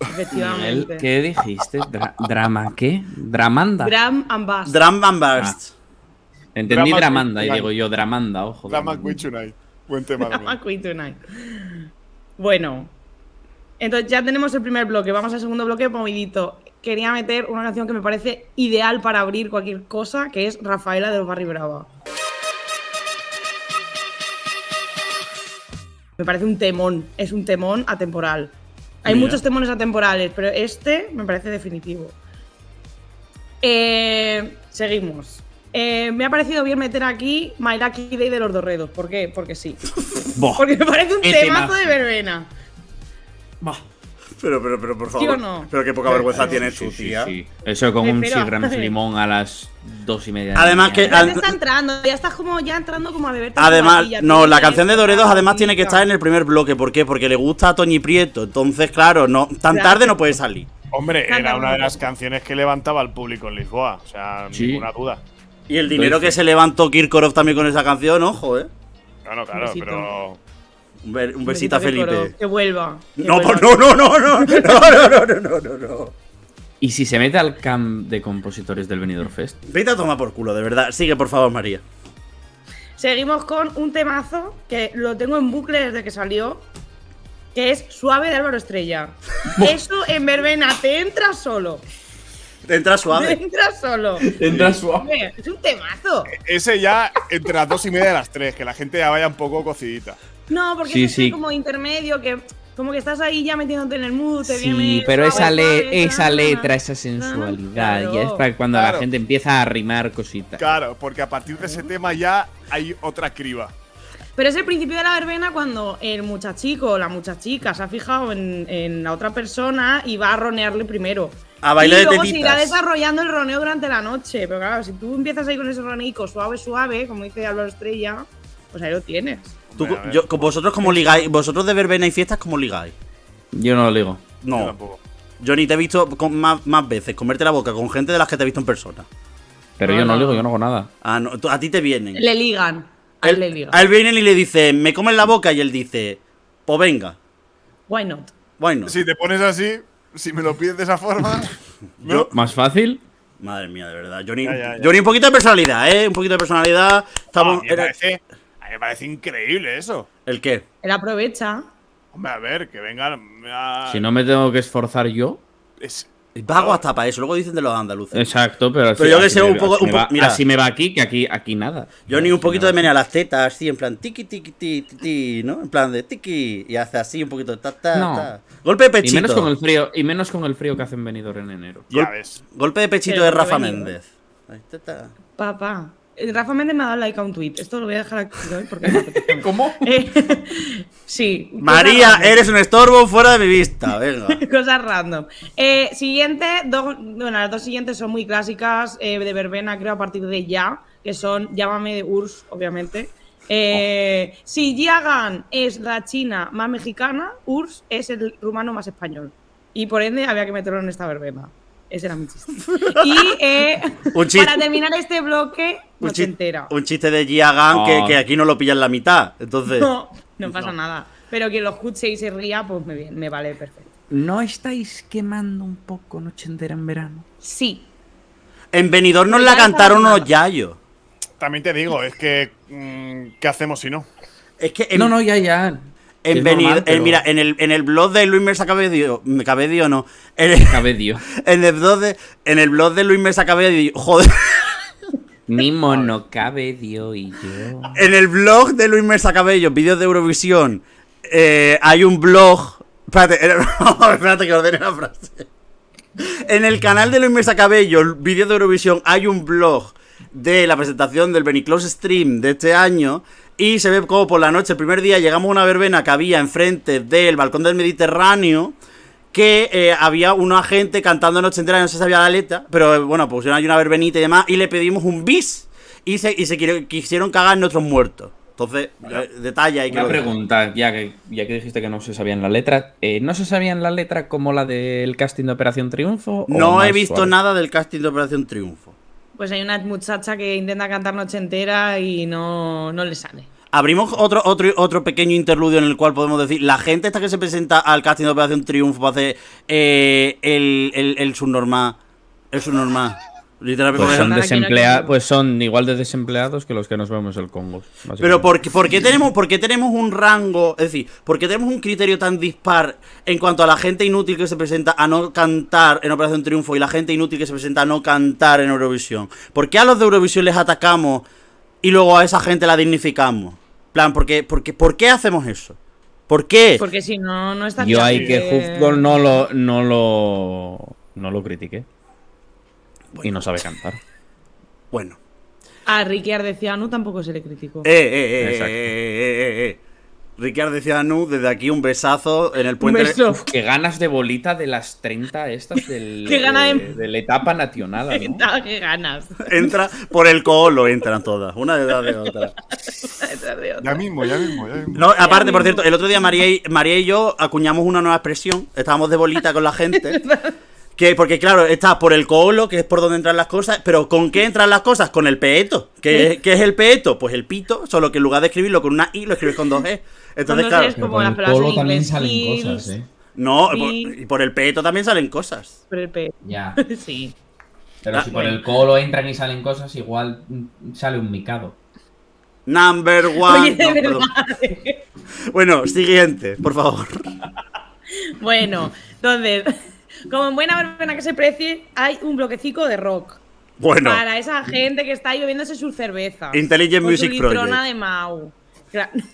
Miguel, Efectivamente. ¿qué dijiste? Dra- ¿Drama qué? ¿Dramanda? Gram and Bass. Drum and Burst. Entendí Drama Dramanda y digo yo, Dramanda, ojo. Drama. Queen Tonight. Buen tema Drama. Queen Tonight. Bueno, entonces ya tenemos el primer bloque. Vamos al segundo bloque, movidito. Quería meter una canción que me parece ideal para abrir cualquier cosa, que es Rafaela de los Barry Brava. Me parece un temón, es un temón atemporal. Hay Mira. muchos temones atemporales, pero este me parece definitivo. Eh, seguimos. Eh, me ha parecido bien meter aquí My Lucky Day de los Dorredos. ¿Por qué? Porque sí. Porque me parece un temazo de verbena. buah. Pero, pero, pero, por ¿Sí favor. o no? Pero qué poca vergüenza Sí, tienes sí, tú, sí, tía. sí. Eso con un Pero- Seagrams limón a las dos y media. de la Además que-. Ya te está entrando, ya estás como ya entrando como a beber. Además, no, la canción de Doredos además tiene que estar en el primer bloque. ¿Por qué? Porque le gusta a Toñi Prieto. Entonces, claro, no, tan tarde no puede salir. Hombre, era una de las canciones que levantaba al público en Lisboa. O sea, Sí. ninguna duda. Y el dinero que se levantó Kirkorov también con esa canción, ojo, eh. Claro, claro, pero. Un, be- un besito a Felipe. Que vuelva. que No, vuelva. pues no, no, no, no, no, no, no, no, no. ¿Y si se mete al camp de compositores del Benidorm Fest? Vete a tomar por culo, de verdad. Sigue, por favor, María. Seguimos con un temazo que lo tengo en bucle desde que salió. Que es Suave de Álvaro Estrella. Eso en verbena te entra solo. Entra Te suave. entra solo. Entra suave. Es un temazo. Ese ya entre las dos y media y las tres, que la gente ya vaya un poco cocidita. No, porque Sí, es sí. como intermedio que como que estás ahí ya metiéndote en el mood, te Sí, viene pero suave, esa, le- suave, esa na, letra, na. esa sensualidad, Claro. ya es para cuando Claro. la gente empieza a rimar cositas. Claro, porque a partir de ese tema ya hay otra criba. Pero es el principio de la verbena cuando el muchachico o la muchachica se ha fijado en, en la otra persona y va a ronearle primero. A baile y de luego se irá desarrollando el roneo durante la noche. Pero claro, si tú empiezas ahí con ese roneico suave, suave, como dice Álvaro Estrella, pues ahí lo tienes. Tú, Hombre, a ver, yo, con vosotros como ligáis, vosotros de verbena y fiestas como ligáis. Yo no lo digo. yo No, tampoco. yo ni te he visto con más, más veces comerte la boca con gente de las que te he visto en persona. Pero No, yo no no. lo digo, yo no hago nada. Ah, no, a ti te vienen. Le ligan. A él le ligan. a él vienen y le dicen, me comen la boca y él dice, pues venga, Why not? bueno. Si te pones así, si me lo pides de esa forma. Yo- ¿Más fácil? Madre mía, de verdad. Johnny, Ya, ya, ya. Johnny, un poquito de personalidad, ¿eh? Un poquito de personalidad. Estamos, mí me parece, increíble eso. ¿El qué? Él aprovecha. Hombre, a ver, que vengan. a- Si no me tengo que esforzar yo. es- Vago hasta para eso. Luego dicen de los andaluces. Exacto, pero así, Pero yo que sé, un poco- así un me va- mira. Así me va aquí, que aquí, aquí nada. Johnny, un Así poquito de menea las tetas, así, en plan tiki tiki tiki tiki, ¿no? En plan de tiki. Y hace así un poquito de ta ta No. ta. Golpe de Y pechito. menos con el frío, y menos con el frío que hacen venidor en enero. Ya Gol- ves. Golpe de pechito Pero de Rafa venido. Méndez. Ahí, ta, ta. Papá. Eh, Rafa Méndez me ha dado like a un tweet. Esto lo voy a dejar aquí hoy porque. ¿Cómo? Eh, sí. María, eres un estorbo fuera de mi vista. Venga. Cosas random. Eh, siguiente, dos- bueno, las dos siguientes son muy clásicas eh, de verbena, creo, a partir de ya, que son Llámame de Urs, obviamente. Eh, Si Yagan es la china más mexicana, Urs es el rumano más español. Y por ende había que meterlo en esta verbena. Ese era mi chiste. Y eh, para terminar este bloque, Un, entera. un chiste de Giagan que, Oh. que aquí no lo pillan la mitad. Entonces. No, no pasa nada. Pero que lo escuche y se ría, pues me, vale perfecto. ¿No estáis quemando un poco Noche entera en verano? Sí, En Benidorm nos la cantaron unos yayos. También te digo, es que. mm, ¿Qué hacemos si no? Es que en, no, no, ya, ya. en Benidorm- normal, en- pero- mira, en el, en el blog de Luis Mesa Cabedio, Cabedio no, en el, Cabedio. en el blog de, en el blog de Luis Mesa Cabedio, joder, Mi mono Cabedio y yo. en el blog de Luis Mesa Cabello, vídeos de Eurovisión, eh, hay un blog, espérate, espérate que ordene la frase. En el canal de Luis Mesa Cabello, vídeos de Eurovisión, hay un blog de la presentación del Beniclose Stream de este año Y se ve como por la noche, el primer día, llegamos a una verbena que había enfrente del balcón del Mediterráneo. Que eh, había una gente cantando noche entera, no se sabía la letra, pero eh, bueno, pusieron ahí una verbenita y demás, y le pedimos un bis. Y se, y quisieron cagar nuestros muertos. Entonces, eh, detalle ahí que Una pregunta, ya que, ya que dijiste que no se sabían la letra, eh, ¿no se sabían la letra como la del casting de Operación Triunfo? No he visto suave? nada del casting de Operación Triunfo. Pues hay una muchacha que intenta cantar noche entera y no, no le sale. Abrimos otro, otro, otro pequeño interludio en el cual podemos decir, la gente esta que se presenta al casting de Operación Triunfo para hacer eh, el, el, el subnormal. El subnormal. Literalmente. Pues son, desemplea- pues son igual de desempleados que los que nos vemos el Congo. Pero básicamente. ¿por qué, por qué tenemos, por qué tenemos un rango, es decir, por qué tenemos un criterio tan dispar en cuanto a la gente inútil que se presenta a no cantar en Operación Triunfo y la gente inútil que se presenta a no cantar en Eurovisión? ¿Por qué a los de Eurovisión les atacamos y luego a esa gente la dignificamos? Plan, ¿por qué, por qué, por qué hacemos eso? ¿Por qué? Porque si no, no está Yo hay que Hufgol no lo, no lo, no lo critiqué. Y no sabe cantar. Bueno. A Ricky Ardeciano tampoco se le criticó. Eh, eh, eh, eh, Exacto. eh, eh, eh, eh. Ricard decía Nu, desde aquí un besazo en el puente. beso. Uf, qué ganas de bolita de las 30 estas del, Qué gana de- de la etapa nacional, ¿no? Ah, qué ganas. Entra por el coolo, entran todas, una detrás de otra. Ya mismo, ya mismo, ya mismo. No, aparte, por cierto, el otro día María y, María y yo acuñamos una nueva expresión. Estábamos de bolita con la gente. Que, porque claro, está por el coolo, que es por donde entran las cosas, pero ¿con qué entran las cosas? Con el peeto. ¿Qué, qué es el peeto? Pues el pito, solo que en lugar de escribirlo con una i, lo escribes con dos e. Entonces, claro, es como las el en también salen cosas, ¿eh? no, Sí. por- y por el peto también salen cosas. Pero el pe- Ya. Sí. Pero Ah, si por bueno. el colo entran y salen cosas, igual mm, sale un micado. Number one. Oye, de No. Bueno, siguiente, por favor. Bueno, entonces, como en buena verbena que se precie, hay un bloquecico de rock. Bueno, Para esa gente que está ahí bebiéndose su cerveza. Intelligent con Music su litrona Project. de Mau.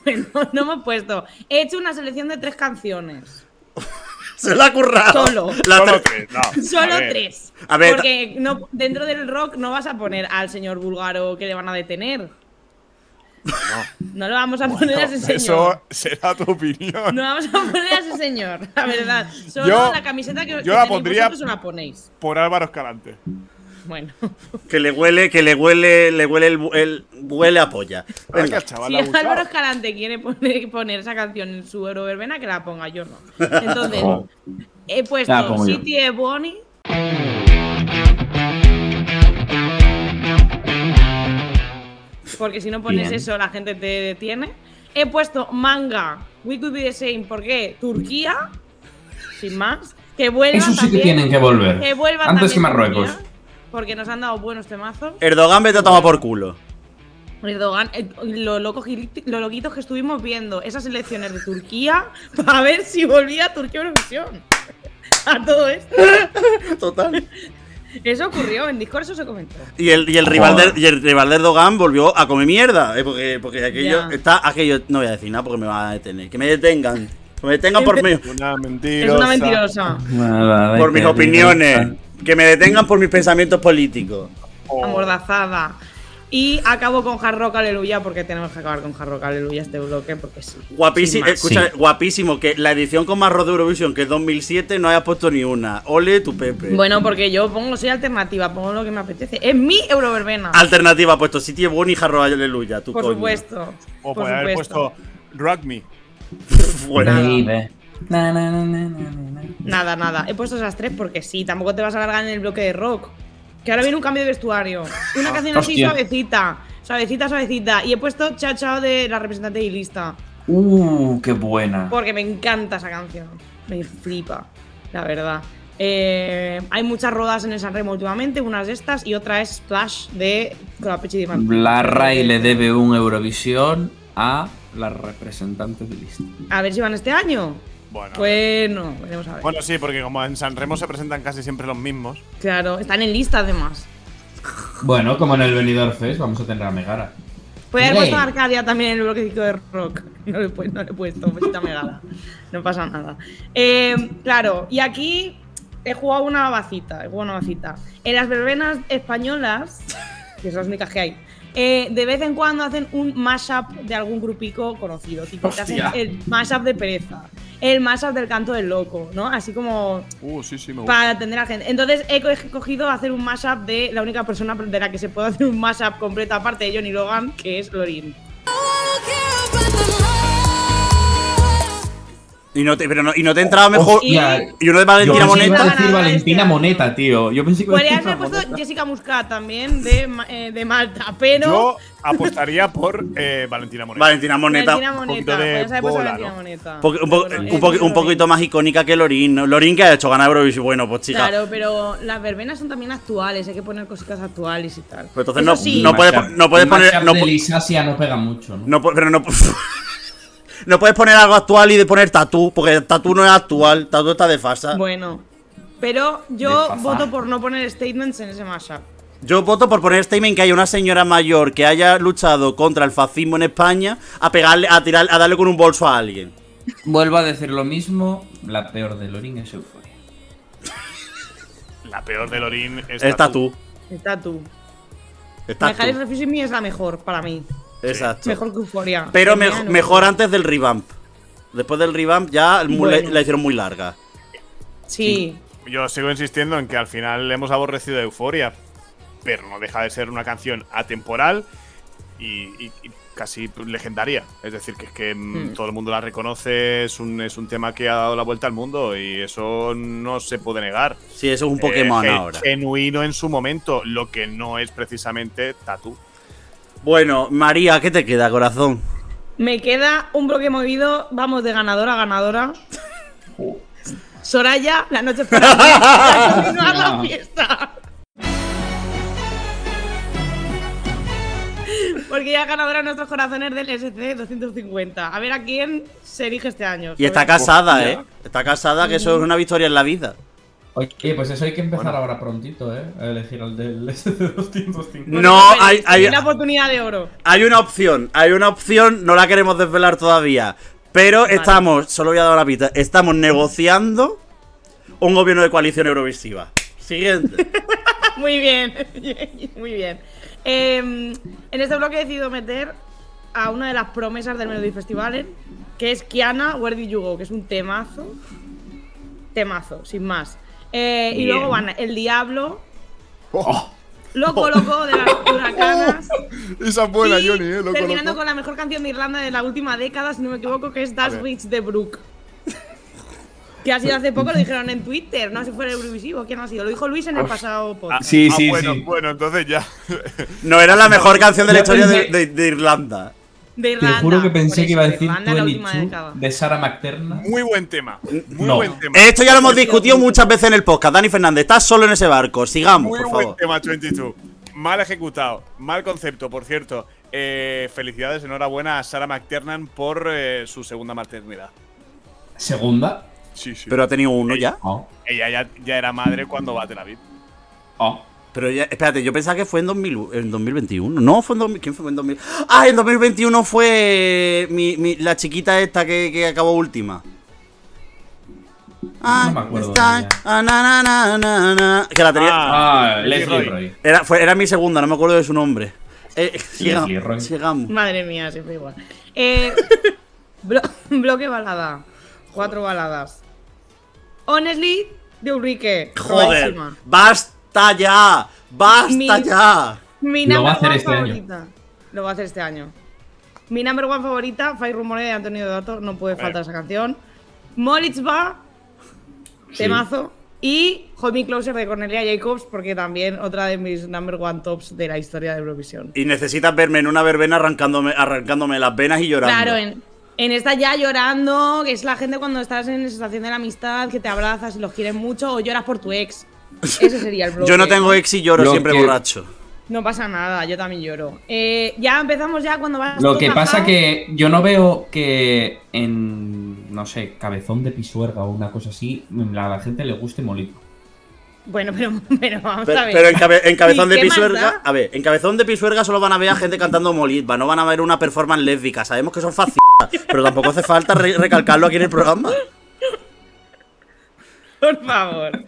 Bueno, no me he puesto. He hecho una selección de tres canciones. se la ha currado. Solo. La Solo tres, no. Solo a ver. tres. A ver, Porque no, dentro del rock no vas a poner al señor búlgaro que le van a detener. No. le vamos a poner a ese señor. Eso será tu opinión. No vamos a poner a ese señor, la verdad. Solo Yo- la camiseta que, yo que la pondría- vosotros os la ponéis. Por Álvaro Escalante. Bueno. Que le huele, que le huele, le huele el, huele a polla. Venga. chaval Si. Álvaro Escalante quiere poner, poner esa canción en su Euroverbena, que la ponga yo no. Entonces, he puesto. City Bonnie. Porque si no pones Bien. eso, la gente te detiene. He puesto manga, We Could Be the Same, porque Turquía, sin más, que vuelva Eso sí que también, tienen que volver. que vuelva Antes que Marruecos. Turquía, porque nos han dado buenos temazos. Erdogan vete a tomar por culo. Erdogan, eh, lo, loco, lo loquitos que estuvimos viendo esas elecciones de Turquía para ver si volvía Turquía a Eurovisión. A todo esto. Total. Eso ocurrió, en Discord eso se comentó. Y el, y el rival de, y el rival de Erdogan volvió a comer mierda. eh, porque, porque aquello Ya. está. Aquello. No voy a decir nada porque me van a detener. Que me detengan. Que me detengan por, mi- Una Es mentirosa. una mentirosa. por mis opiniones. Que me detengan por mis pensamientos políticos. Oh. Amordazada. Y acabo con Hard Rock Aleluya porque tenemos que acabar con Hard Rock Aleluya este bloque porque sí. Guapísimo, escucha, Sí. guapísimo que la edición con más rock de Eurovisión que es 2007 no haya puesto ni una. Ole tu Pepe. Bueno, porque yo pongo, soy alternativa, pongo lo que me apetece. Es mi Euroverbena. Alternativa ha puesto City Bon y Jarro Aleluya. Tu por coño. supuesto. O por puede haber supuesto. puesto Rock Me. Na. Nada, nada. He puesto esas tres porque sí, tampoco te vas a alargar en el bloque de rock. Que ahora viene un cambio de vestuario. Una canción así hostia. suavecita. Suavecita, suavecita. Y he puesto Chao Chao de la representante y lista. Uh, qué buena. Porque me encanta esa canción. Me flipa, la verdad. Eh, hay muchas rodas en el Sanremo últimamente, unas de estas y otra es Splash de Colapechi Di Martino. La RAI le debe un Eurovisión a la representante de lista. A ver si van este año. Bueno. Bueno, veremos a ver. Bueno, sí, porque como en San Remo se presentan casi siempre los mismos. Claro, están en lista además. Bueno, como en el Benidorm Fest, vamos a tener a Megara. Puede haber puesto a Arcadia también en el bloquecito de rock. No le, he pu- no le he puesto, besita megada. No pasa nada. Eh, claro, y aquí he jugado una vacita. He jugado una vacita. En las verbenas españolas, que son las únicas que hay, Eh, de vez en cuando hacen un mashup de algún grupico conocido. Tipo, te hacen el mashup de pereza. El mashup del canto del loco, ¿no? Así como Uh, sí, sí, me gusta. para atender a la gente. Entonces he co- cogido hacer un mashup de la única persona de la que se puede hacer un mashup completo, aparte de Johnny Logan, que es Lorin. Y no te, pero no, y no te entraba mejor. Hostia, Y uno de Yo Valentina pensé que iba Moneta. a decir Valentina Moneta, tío. Yo pensé que Podría haber puesto Moneta. Jessica Muscat también de, eh, de Malta, pero. Yo apostaría por eh, Valentina Moneta. Valentina Moneta. Valentina un poquito Moneta. un, po- Pero bueno, un, po- es un poquito más icónica que Lorin. ¿no? Lorin que ha hecho ganar Eurovisión. Bueno, pues chica. Claro, pero las verbenas son también actuales, hay que poner cositas actuales y tal. Pues entonces Eso no- sí, no puedes no puedes el poner- no de no pega mucho, ¿no? No, pero no. no puedes poner algo actual y de poner tatú. Porque tatú no es actual. Tatú está de fasa. Bueno, pero yo voto por no poner statements en ese mashup. Yo voto por poner statement que haya una señora mayor que haya luchado contra el fascismo en España a pegarle, a tirar, a darle con un bolso a alguien. Vuelvo a decir lo mismo, la peor de Lorin es Euforia. La peor de Lorin es Es tatú. Está tú. Está My Heart is tú. Refusing Me es la mejor para mí. Exacto. Mejor que Euphoria. Pero mejor antes del revamp. Después del revamp ya Bueno. la, hicieron muy larga. Sí. Yo sigo insistiendo en que al final hemos aborrecido Euforia, pero no deja de ser una canción atemporal y, y- y casi legendaria. Es decir, que es que mm, Hmm. todo el mundo la reconoce, es un, es un tema que ha dado la vuelta al mundo y eso no se puede negar. Sí, eso es un Pokémon Eh, ge- ahora. Genuino en su momento, lo que no es precisamente Tatu. Bueno, María, ¿qué te queda, corazón? Me queda un bloque movido, vamos de ganadora a ganadora. Soraya, la noche para para continuar la fiesta. Porque ya ganadora de nuestros corazones del SC 250. A ver a quién se elige este año. Y está Sobre- casada, ¿eh? Está casada, que eso es una victoria en la vida. Oye, pues eso hay que empezar ahora prontito, ¿eh? A elegir al del SC250. No, hay, hay, Una oportunidad de oro. hay una opción, hay una opción, no la queremos desvelar todavía. Pero estamos, solo voy a dar una pista, estamos negociando un gobierno de coalición eurovisiva. Siguiente. Muy bien, muy bien. Eh, en este bloque he decidido meter a una de las promesas del Melody Festival, que es Kiana Where Did You Go, que es un temazo. Temazo, sin más. Eh, y luego van El Diablo, Loco Loco de las Huracanas. Esa y terminando con la mejor canción de Irlanda de la última década, si no me equivoco, que es Das ver. Rich de Brook. Que ha sido hace poco, lo dijeron en Twitter, no sé si fuera Eurovisivo, ¿quién ha sido? Lo dijo Luis en el pasado podcast. Sí, Ah, sí, bueno, sí. bueno, entonces ya. No era la mejor canción de la historia de, pensé- de- de Irlanda. De Te Irlanda. juro que pensé eso, que iba a de decir Irlanda en la 22 última década. de Sara McTernan. Muy buen tema. Muy No. buen tema. Esto ya lo hemos discutido muchas veces en el podcast. Dani Fernández, estás solo en ese barco. Sigamos, Muy por buen favor. tema 22. Mal ejecutado, mal concepto, por cierto. Eh, felicidades, enhorabuena a Sarah McTernan por eh, su segunda maternidad. Segunda. Sí, sí. Pero ha tenido uno ya. Oh. Ella ya, ya era madre cuando va a Tel Aviv. Oh. Pero ya, espérate, yo pensaba que fue en, 2000, en 2021. No, fue en 2000. ¿Quién fue en 2000? Ah, en 2021 fue mi, mi- la chiquita esta que, que acabó última. Ah, me acuerdo ah, na, na, na, na, na. Que la tenía. Ah, Ah, Leslie Roy. Era, fue- era mi segunda, no me acuerdo de su nombre. Eh, sigamos, Leslie Roy. sigamos. Madre mía, siempre igual. Eh, blo- bloque balada. Cuatro baladas. Honestly, de Ulrike. Joder, probadísima. Basta ya, basta Mi- ya. Mi Lo va a number hacer one este año. favorita. Lo va a hacer este año. Mi number one favorita, Fai Rumore de Antonio Dato, no puede faltar esa canción. Moritzba, temazo. Y Hold Me Closer de Cornelia Jacobs, porque también otra de mis number one tops de la historia de Eurovisión. Y necesitas verme en una verbena arrancándome, arrancándome las venas y llorando. Claro, en, en esta ya llorando, que es la gente cuando estás en sensación de la amistad, que te abrazas y los quieres mucho, o lloras por tu ex. Ese sería el bloque. Yo no tengo ex y lloro Lo siempre que- borracho. No pasa nada, yo también lloro. Eh, ya empezamos ya cuando vas Lo que pasa que yo no veo que en, no sé, cabezón de pisuerga o una cosa así, a la gente le guste Molito. Bueno, pero, pero vamos Pero, a ver. pero en, cabe- en cabezón ¿Y de qué más pisuerga, da? a ver, en cabezón de pisuerga solo van a ver a gente cantando molitva, no van a ver una performance lésbica. Sabemos que son fascistas, pero tampoco hace falta re- recalcarlo aquí en el programa. Por favor.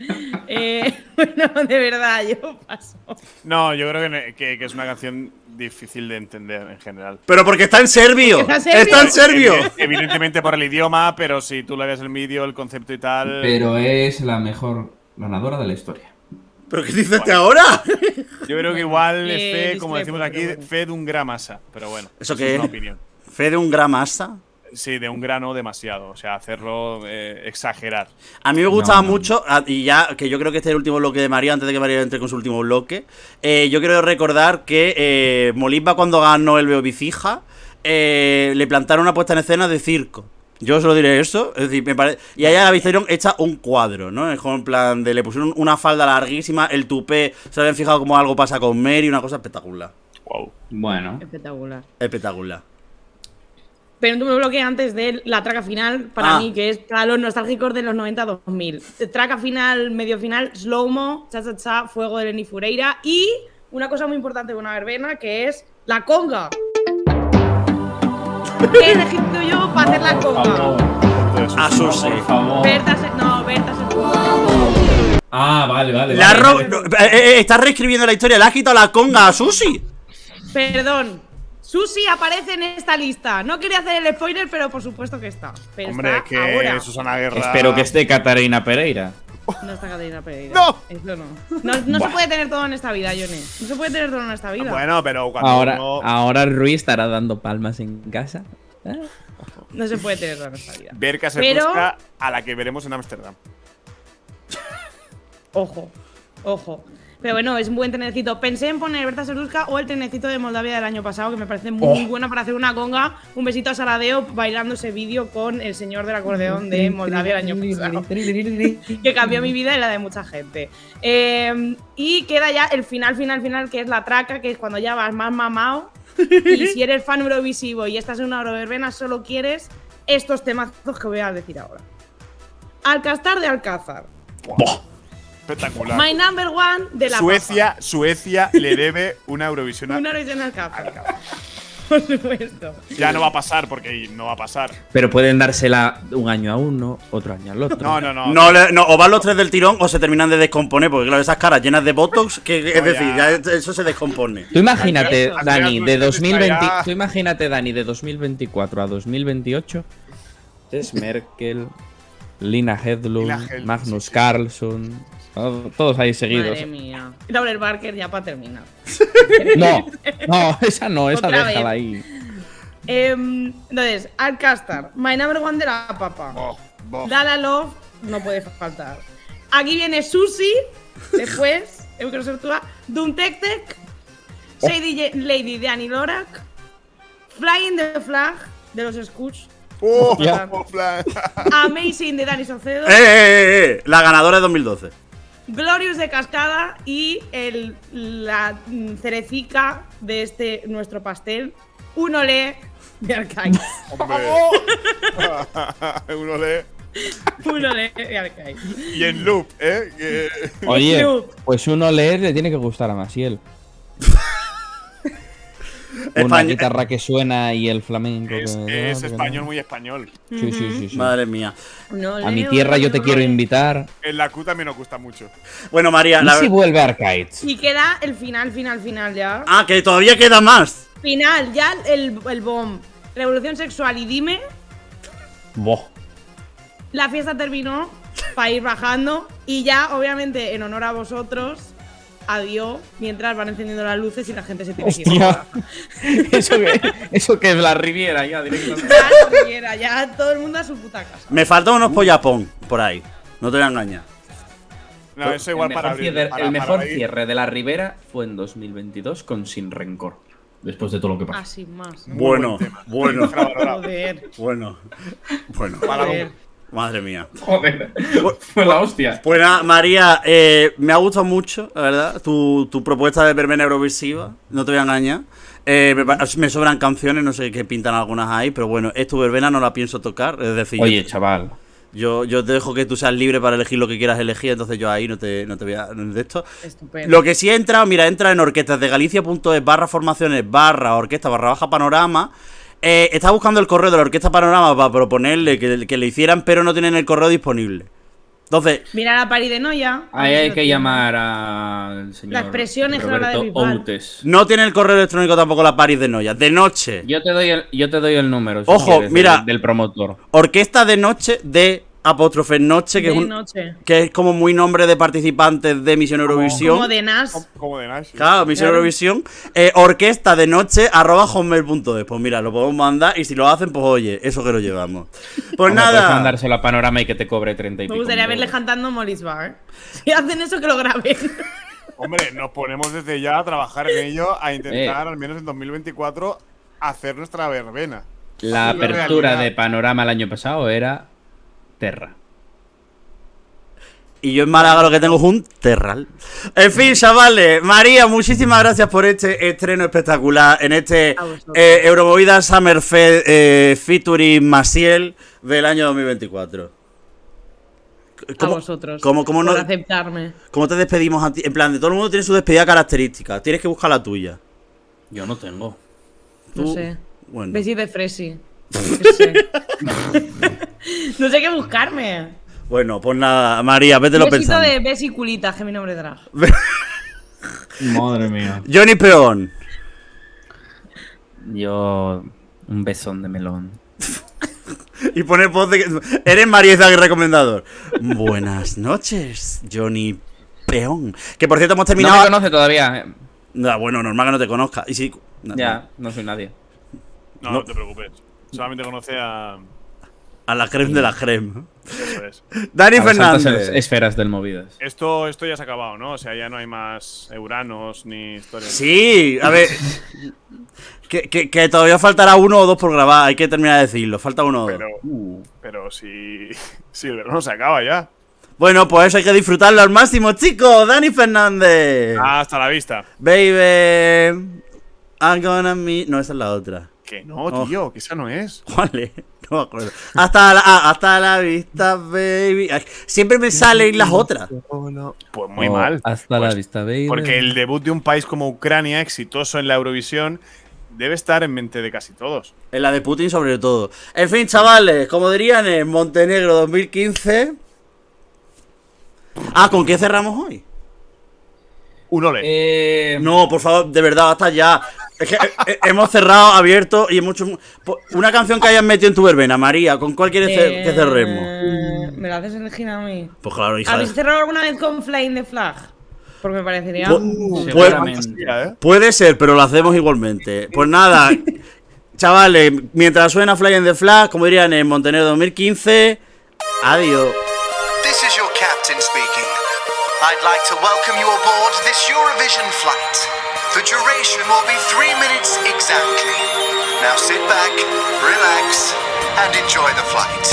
Eh, bueno, de verdad, yo paso. No, yo creo que, que- que es una canción difícil de entender en general. Pero porque está en serbio. Está en serbio. Está en serbio. Evi- Evidentemente por el idioma, pero si tú le ves el vídeo, el concepto y tal. Pero es la mejor ganadora de la historia. ¿Pero qué dices este ahora? Yo creo que igual es Eh, fe, como decimos aquí, bueno. fe de un gramasa. Pero bueno, ¿Eso es qué una es? opinión. Fe de un gramasa. Sí, de un grano demasiado. O sea, hacerlo eh, exagerar. A mí me gustaba No, no. mucho, a- y ya que yo creo que este es el último bloque de María, antes de que María entre con su último bloque. eh, yo quiero recordar que eh, Molimba, cuando ganó el Beobicija, eh, le plantaron una puesta en escena de circo. Yo solo diré eso, es decir, me parece. Y a ella la hicieron hecha un cuadro, ¿no? Es como en plan de le pusieron una falda larguísima, el tupé, se habían fijado como algo pasa con Mary, una cosa espectacular. Wow. Bueno, Espectacular. Espectacular. Pero un bloque antes de la traca final, para Ah. mí, que es para los nostálgicos de los 90-2000. Traca final, medio final, slow-mo, cha cha cha, fuego de Lenny Fureira y una cosa muy importante de una verbena que es la conga. ¿Qué he elegido yo para hacer la conga? A Susi. Por favor. Berta se- no, Berta se Ah, vale, vale. La vale, ro- vale. no, eh, eh, está reescribiendo la historia, le has quitado la conga a Susi. Perdón. Susi aparece en esta lista. No quería hacer el spoiler, pero por supuesto que está. Pero Hombre, está que ahora. Susana Guerra. Espero que esté Catarina Pereira. No está Catalina Pereira. ¡No! Eso no. No, no se puede tener todo en esta vida, Johnny. No se puede tener todo en esta vida. Bueno, pero cuando Ahora, uno- ahora Rui estará dando palmas en casa. ¿Eh? No se puede tener todo en esta vida. Berka se Pero- busca a la que veremos en Ámsterdam. Ojo, ojo. Pero bueno, es un buen trenecito. Pensé en poner Berta Serusca o el trenecito de Moldavia del año pasado, que me parece muy Oh. bueno para hacer una conga. Un besito a Saradeo bailando ese vídeo con el señor del acordeón de Moldavia el año pasado. que cambió mi vida y la de mucha gente. Eh, y queda ya el final, final, final, que es la traca, que es cuando ya vas más mamado. Y si eres fan eurovisivo y estás en una euroverbena, solo quieres estos temazos que voy a decir ahora. Alcastar de Alcázar. Espectacular. My number one de la Suecia, Suecia le debe una Eurovisión. papa. a- Una Eurovisión Alcázar. Por supuesto. Ya no va a pasar porque no va a pasar. Pero pueden dársela un año a uno, otro año al otro. No, no, no. No, le- no, o van los tres del tirón o se terminan de descomponer, porque claro, esas caras llenas de botox, que es No, decir, ya. ya eso se descompone. Tú imagínate. Dani, de Andreas, 2020, ya. tú imagínate, Dani, de 2024 a 2028. Es Merkel, Lina Hedlund, Lina Hedlund, Magnus sí, sí. Carlson, todos ahí seguidos. Madre mía. Laurel Barker ya para terminar. No, no, esa no, esa Otra déjala vez. ahí. Em, entonces, Alcastar, My Number One de la papa. Dala Love, no puede faltar. Aquí viene Susi, después, Eucrosortua, Doom Tech Tech, Shady Ye- Lady de Annie Lorak, Flying the Flag de los Scoots, Oh, oh. Amazing de Dani Saucedo, ¡Eh, eh, eh, eh! La ganadora de 2012. Glorious de Cascada y el, la mm, cerecica de este nuestro pastel, un olé de Arcais. Hombre. Uno lee. un olé de Arcais. Y en loop, ¿eh? Que- Oye, Loop. pues uno leer le tiene que gustar a Masiel. Una España- guitarra que suena y el flamenco. es, que- es español, muy español. Sí, sí, sí. sí. Madre mía. No A mi tierra yo te quiero invitar. En la Q también nos gusta mucho. Bueno, María, ¿Y la- si vuelve Arcades? Y queda el final, final, final ya. Ah, que todavía queda más. Final, ya el, el bomb. Revolución sexual y dime, Boh. la fiesta terminó para ir bajando. Y ya, obviamente, en honor a vosotros, adiós, mientras van encendiendo las luces y la gente se tiene que ir. Eso, que, eso que es la Riviera ya directamente. Ya, no quiera, ya todo el mundo a su puta casa. Me faltan unos pollapón por ahí. No te voy a engañar. No, eso igual el para mejor, abrir. cierre, para- el mejor cierre de la Ribera fue en 2022 con Sin Rencor. Después de todo lo que pasó. Así más. Muy Bueno, buen bueno. Joder, bueno, bueno. Madre mía. Joder, fue la hostia. Pues nada, María, eh, me ha gustado mucho, la verdad, tu, tu propuesta de verbena Eurovisiva, no te voy a engañar. Eh, me, sobran canciones, no sé qué pintan algunas ahí, pero bueno, es tu verbena, no la pienso tocar, es decir, Oye, yo, chaval. yo, yo te dejo que tú seas libre para elegir lo que quieras elegir, entonces yo ahí no te, no te voy a... De esto. Estupendo. Lo que sí he entrado, mira, entra en orquestasdegalicia.es barra formaciones barra orquesta barra baja panorama. Eh, estaba buscando el correo de la orquesta panorama para proponerle que, que le hicieran, pero no tienen el correo disponible. Entonces, Mira la pari de Noya. a ver Ahí hay que tiene. llamar al señor La expresión es de Roberto Bisbal. Outes. no tiene el correo electrónico tampoco la Paris de Noya. De noche. Yo te doy el, yo te doy el número. si Ojo, quieres, mira. Del, del promotor. Orquesta de noche de apóstrofe noche, que, De es un- noche. que es como muy nombre de participantes de Misión Eurovisión. Como de Nas. Como de Nash. Claro, Misión Claro. Eurovisión. Eh, orquesta de noche arroba hotmail.es. Pues mira, lo podemos mandar y si lo hacen, pues oye, eso que lo llevamos. Pues Hombre, Puedes nada. mandárselo a Panorama y que te cobre 30 y Me pico gustaría euros. cantando Molly's Bar. Si hacen eso, que lo graben. Hombre, nos ponemos desde ya a trabajar en ello, a intentar, al menos en 2024, hacer nuestra verbena. La apertura realidad. de Panorama el año pasado era Terra. Y yo en Málaga lo que tengo es un terral. En fin, chavales. María, muchísimas gracias por este estreno espectacular en este eh, Euromovida Summer Fest eh, featuring Masiel del año 2024. A vosotros. ¿Cómo, cómo, por no, aceptarme. cómo te despedimos a ti? En plan, de todo el mundo tiene su despedida característica. Tienes que buscar la tuya. Yo no tengo. No Tú- sé. Bueno. Besí de Fresi. No sé qué buscarme. Bueno, pues nada, María, vete lo Besito pensando. de Besiculita, que es mi nombre de drag. Madre mía. Johnny Peón. Yo. Un besón de melón. Y pone voz de que- Eres María Izaguirre recomendador. Buenas noches, Johnny Peón. Que por cierto hemos No me terminado. conoce todavía. eh. No, bueno, normal que no te conozca. Y si. no, Ya, no soy nadie. No, No. no, te preocupes. Solamente conoce a. A la creme de la creme. Eso es. Dani Fernández. es- esferas del movidas. Esto, esto ya se ha acabado, ¿no? O sea, ya no hay más Euranos ni historias. Sí, a ver. Que, que- que todavía faltará uno o dos por grabar. Hay que terminar de decirlo. Falta uno o dos. Pero, Uh. pero si, si el verano se acaba ya. Bueno, pues eso hay que disfrutarlo al máximo, chicos. Dani Fernández. Hasta la vista. Baby. I'm gonna meet. No, esa es la otra. Que no, Oh. tío, que esa no es. ¿Cuál es? No me acuerdo. Hasta la, ah, hasta la vista, baby. Ay, Siempre me salen las otras. Pues muy Oh, mal. Hasta Pues la vista, baby. Porque el debut de un país como Ucrania, exitoso en la Eurovisión, debe estar en mente de casi todos. En la de Putin sobre todo. En fin, chavales, como dirían en Montenegro 2015. Ah, ¿con qué cerramos hoy? Un ole. Eh, No, por favor, de verdad, hasta ya. Es que eh, eh, hemos cerrado, abierto y po- Una canción que hayas metido en tu verbena, María. ¿Con cuál quieres que cerremos? Eh, ¿Me la haces elegir a mí? Pues claro, hija. ¿Habéis de- cerrado alguna vez con Flying the Flag? Porque me parecería. Pu-. Puede ser, pero lo hacemos igualmente. Pues nada, chavales, mientras suena Fly in the Flag, como dirían en Montenegro 2015, adiós. This is your captain speaking. I'd like to welcome you aboard this Eurovision flight. The duration will be three minutes exactly. Now sit back, relax, and enjoy the flight.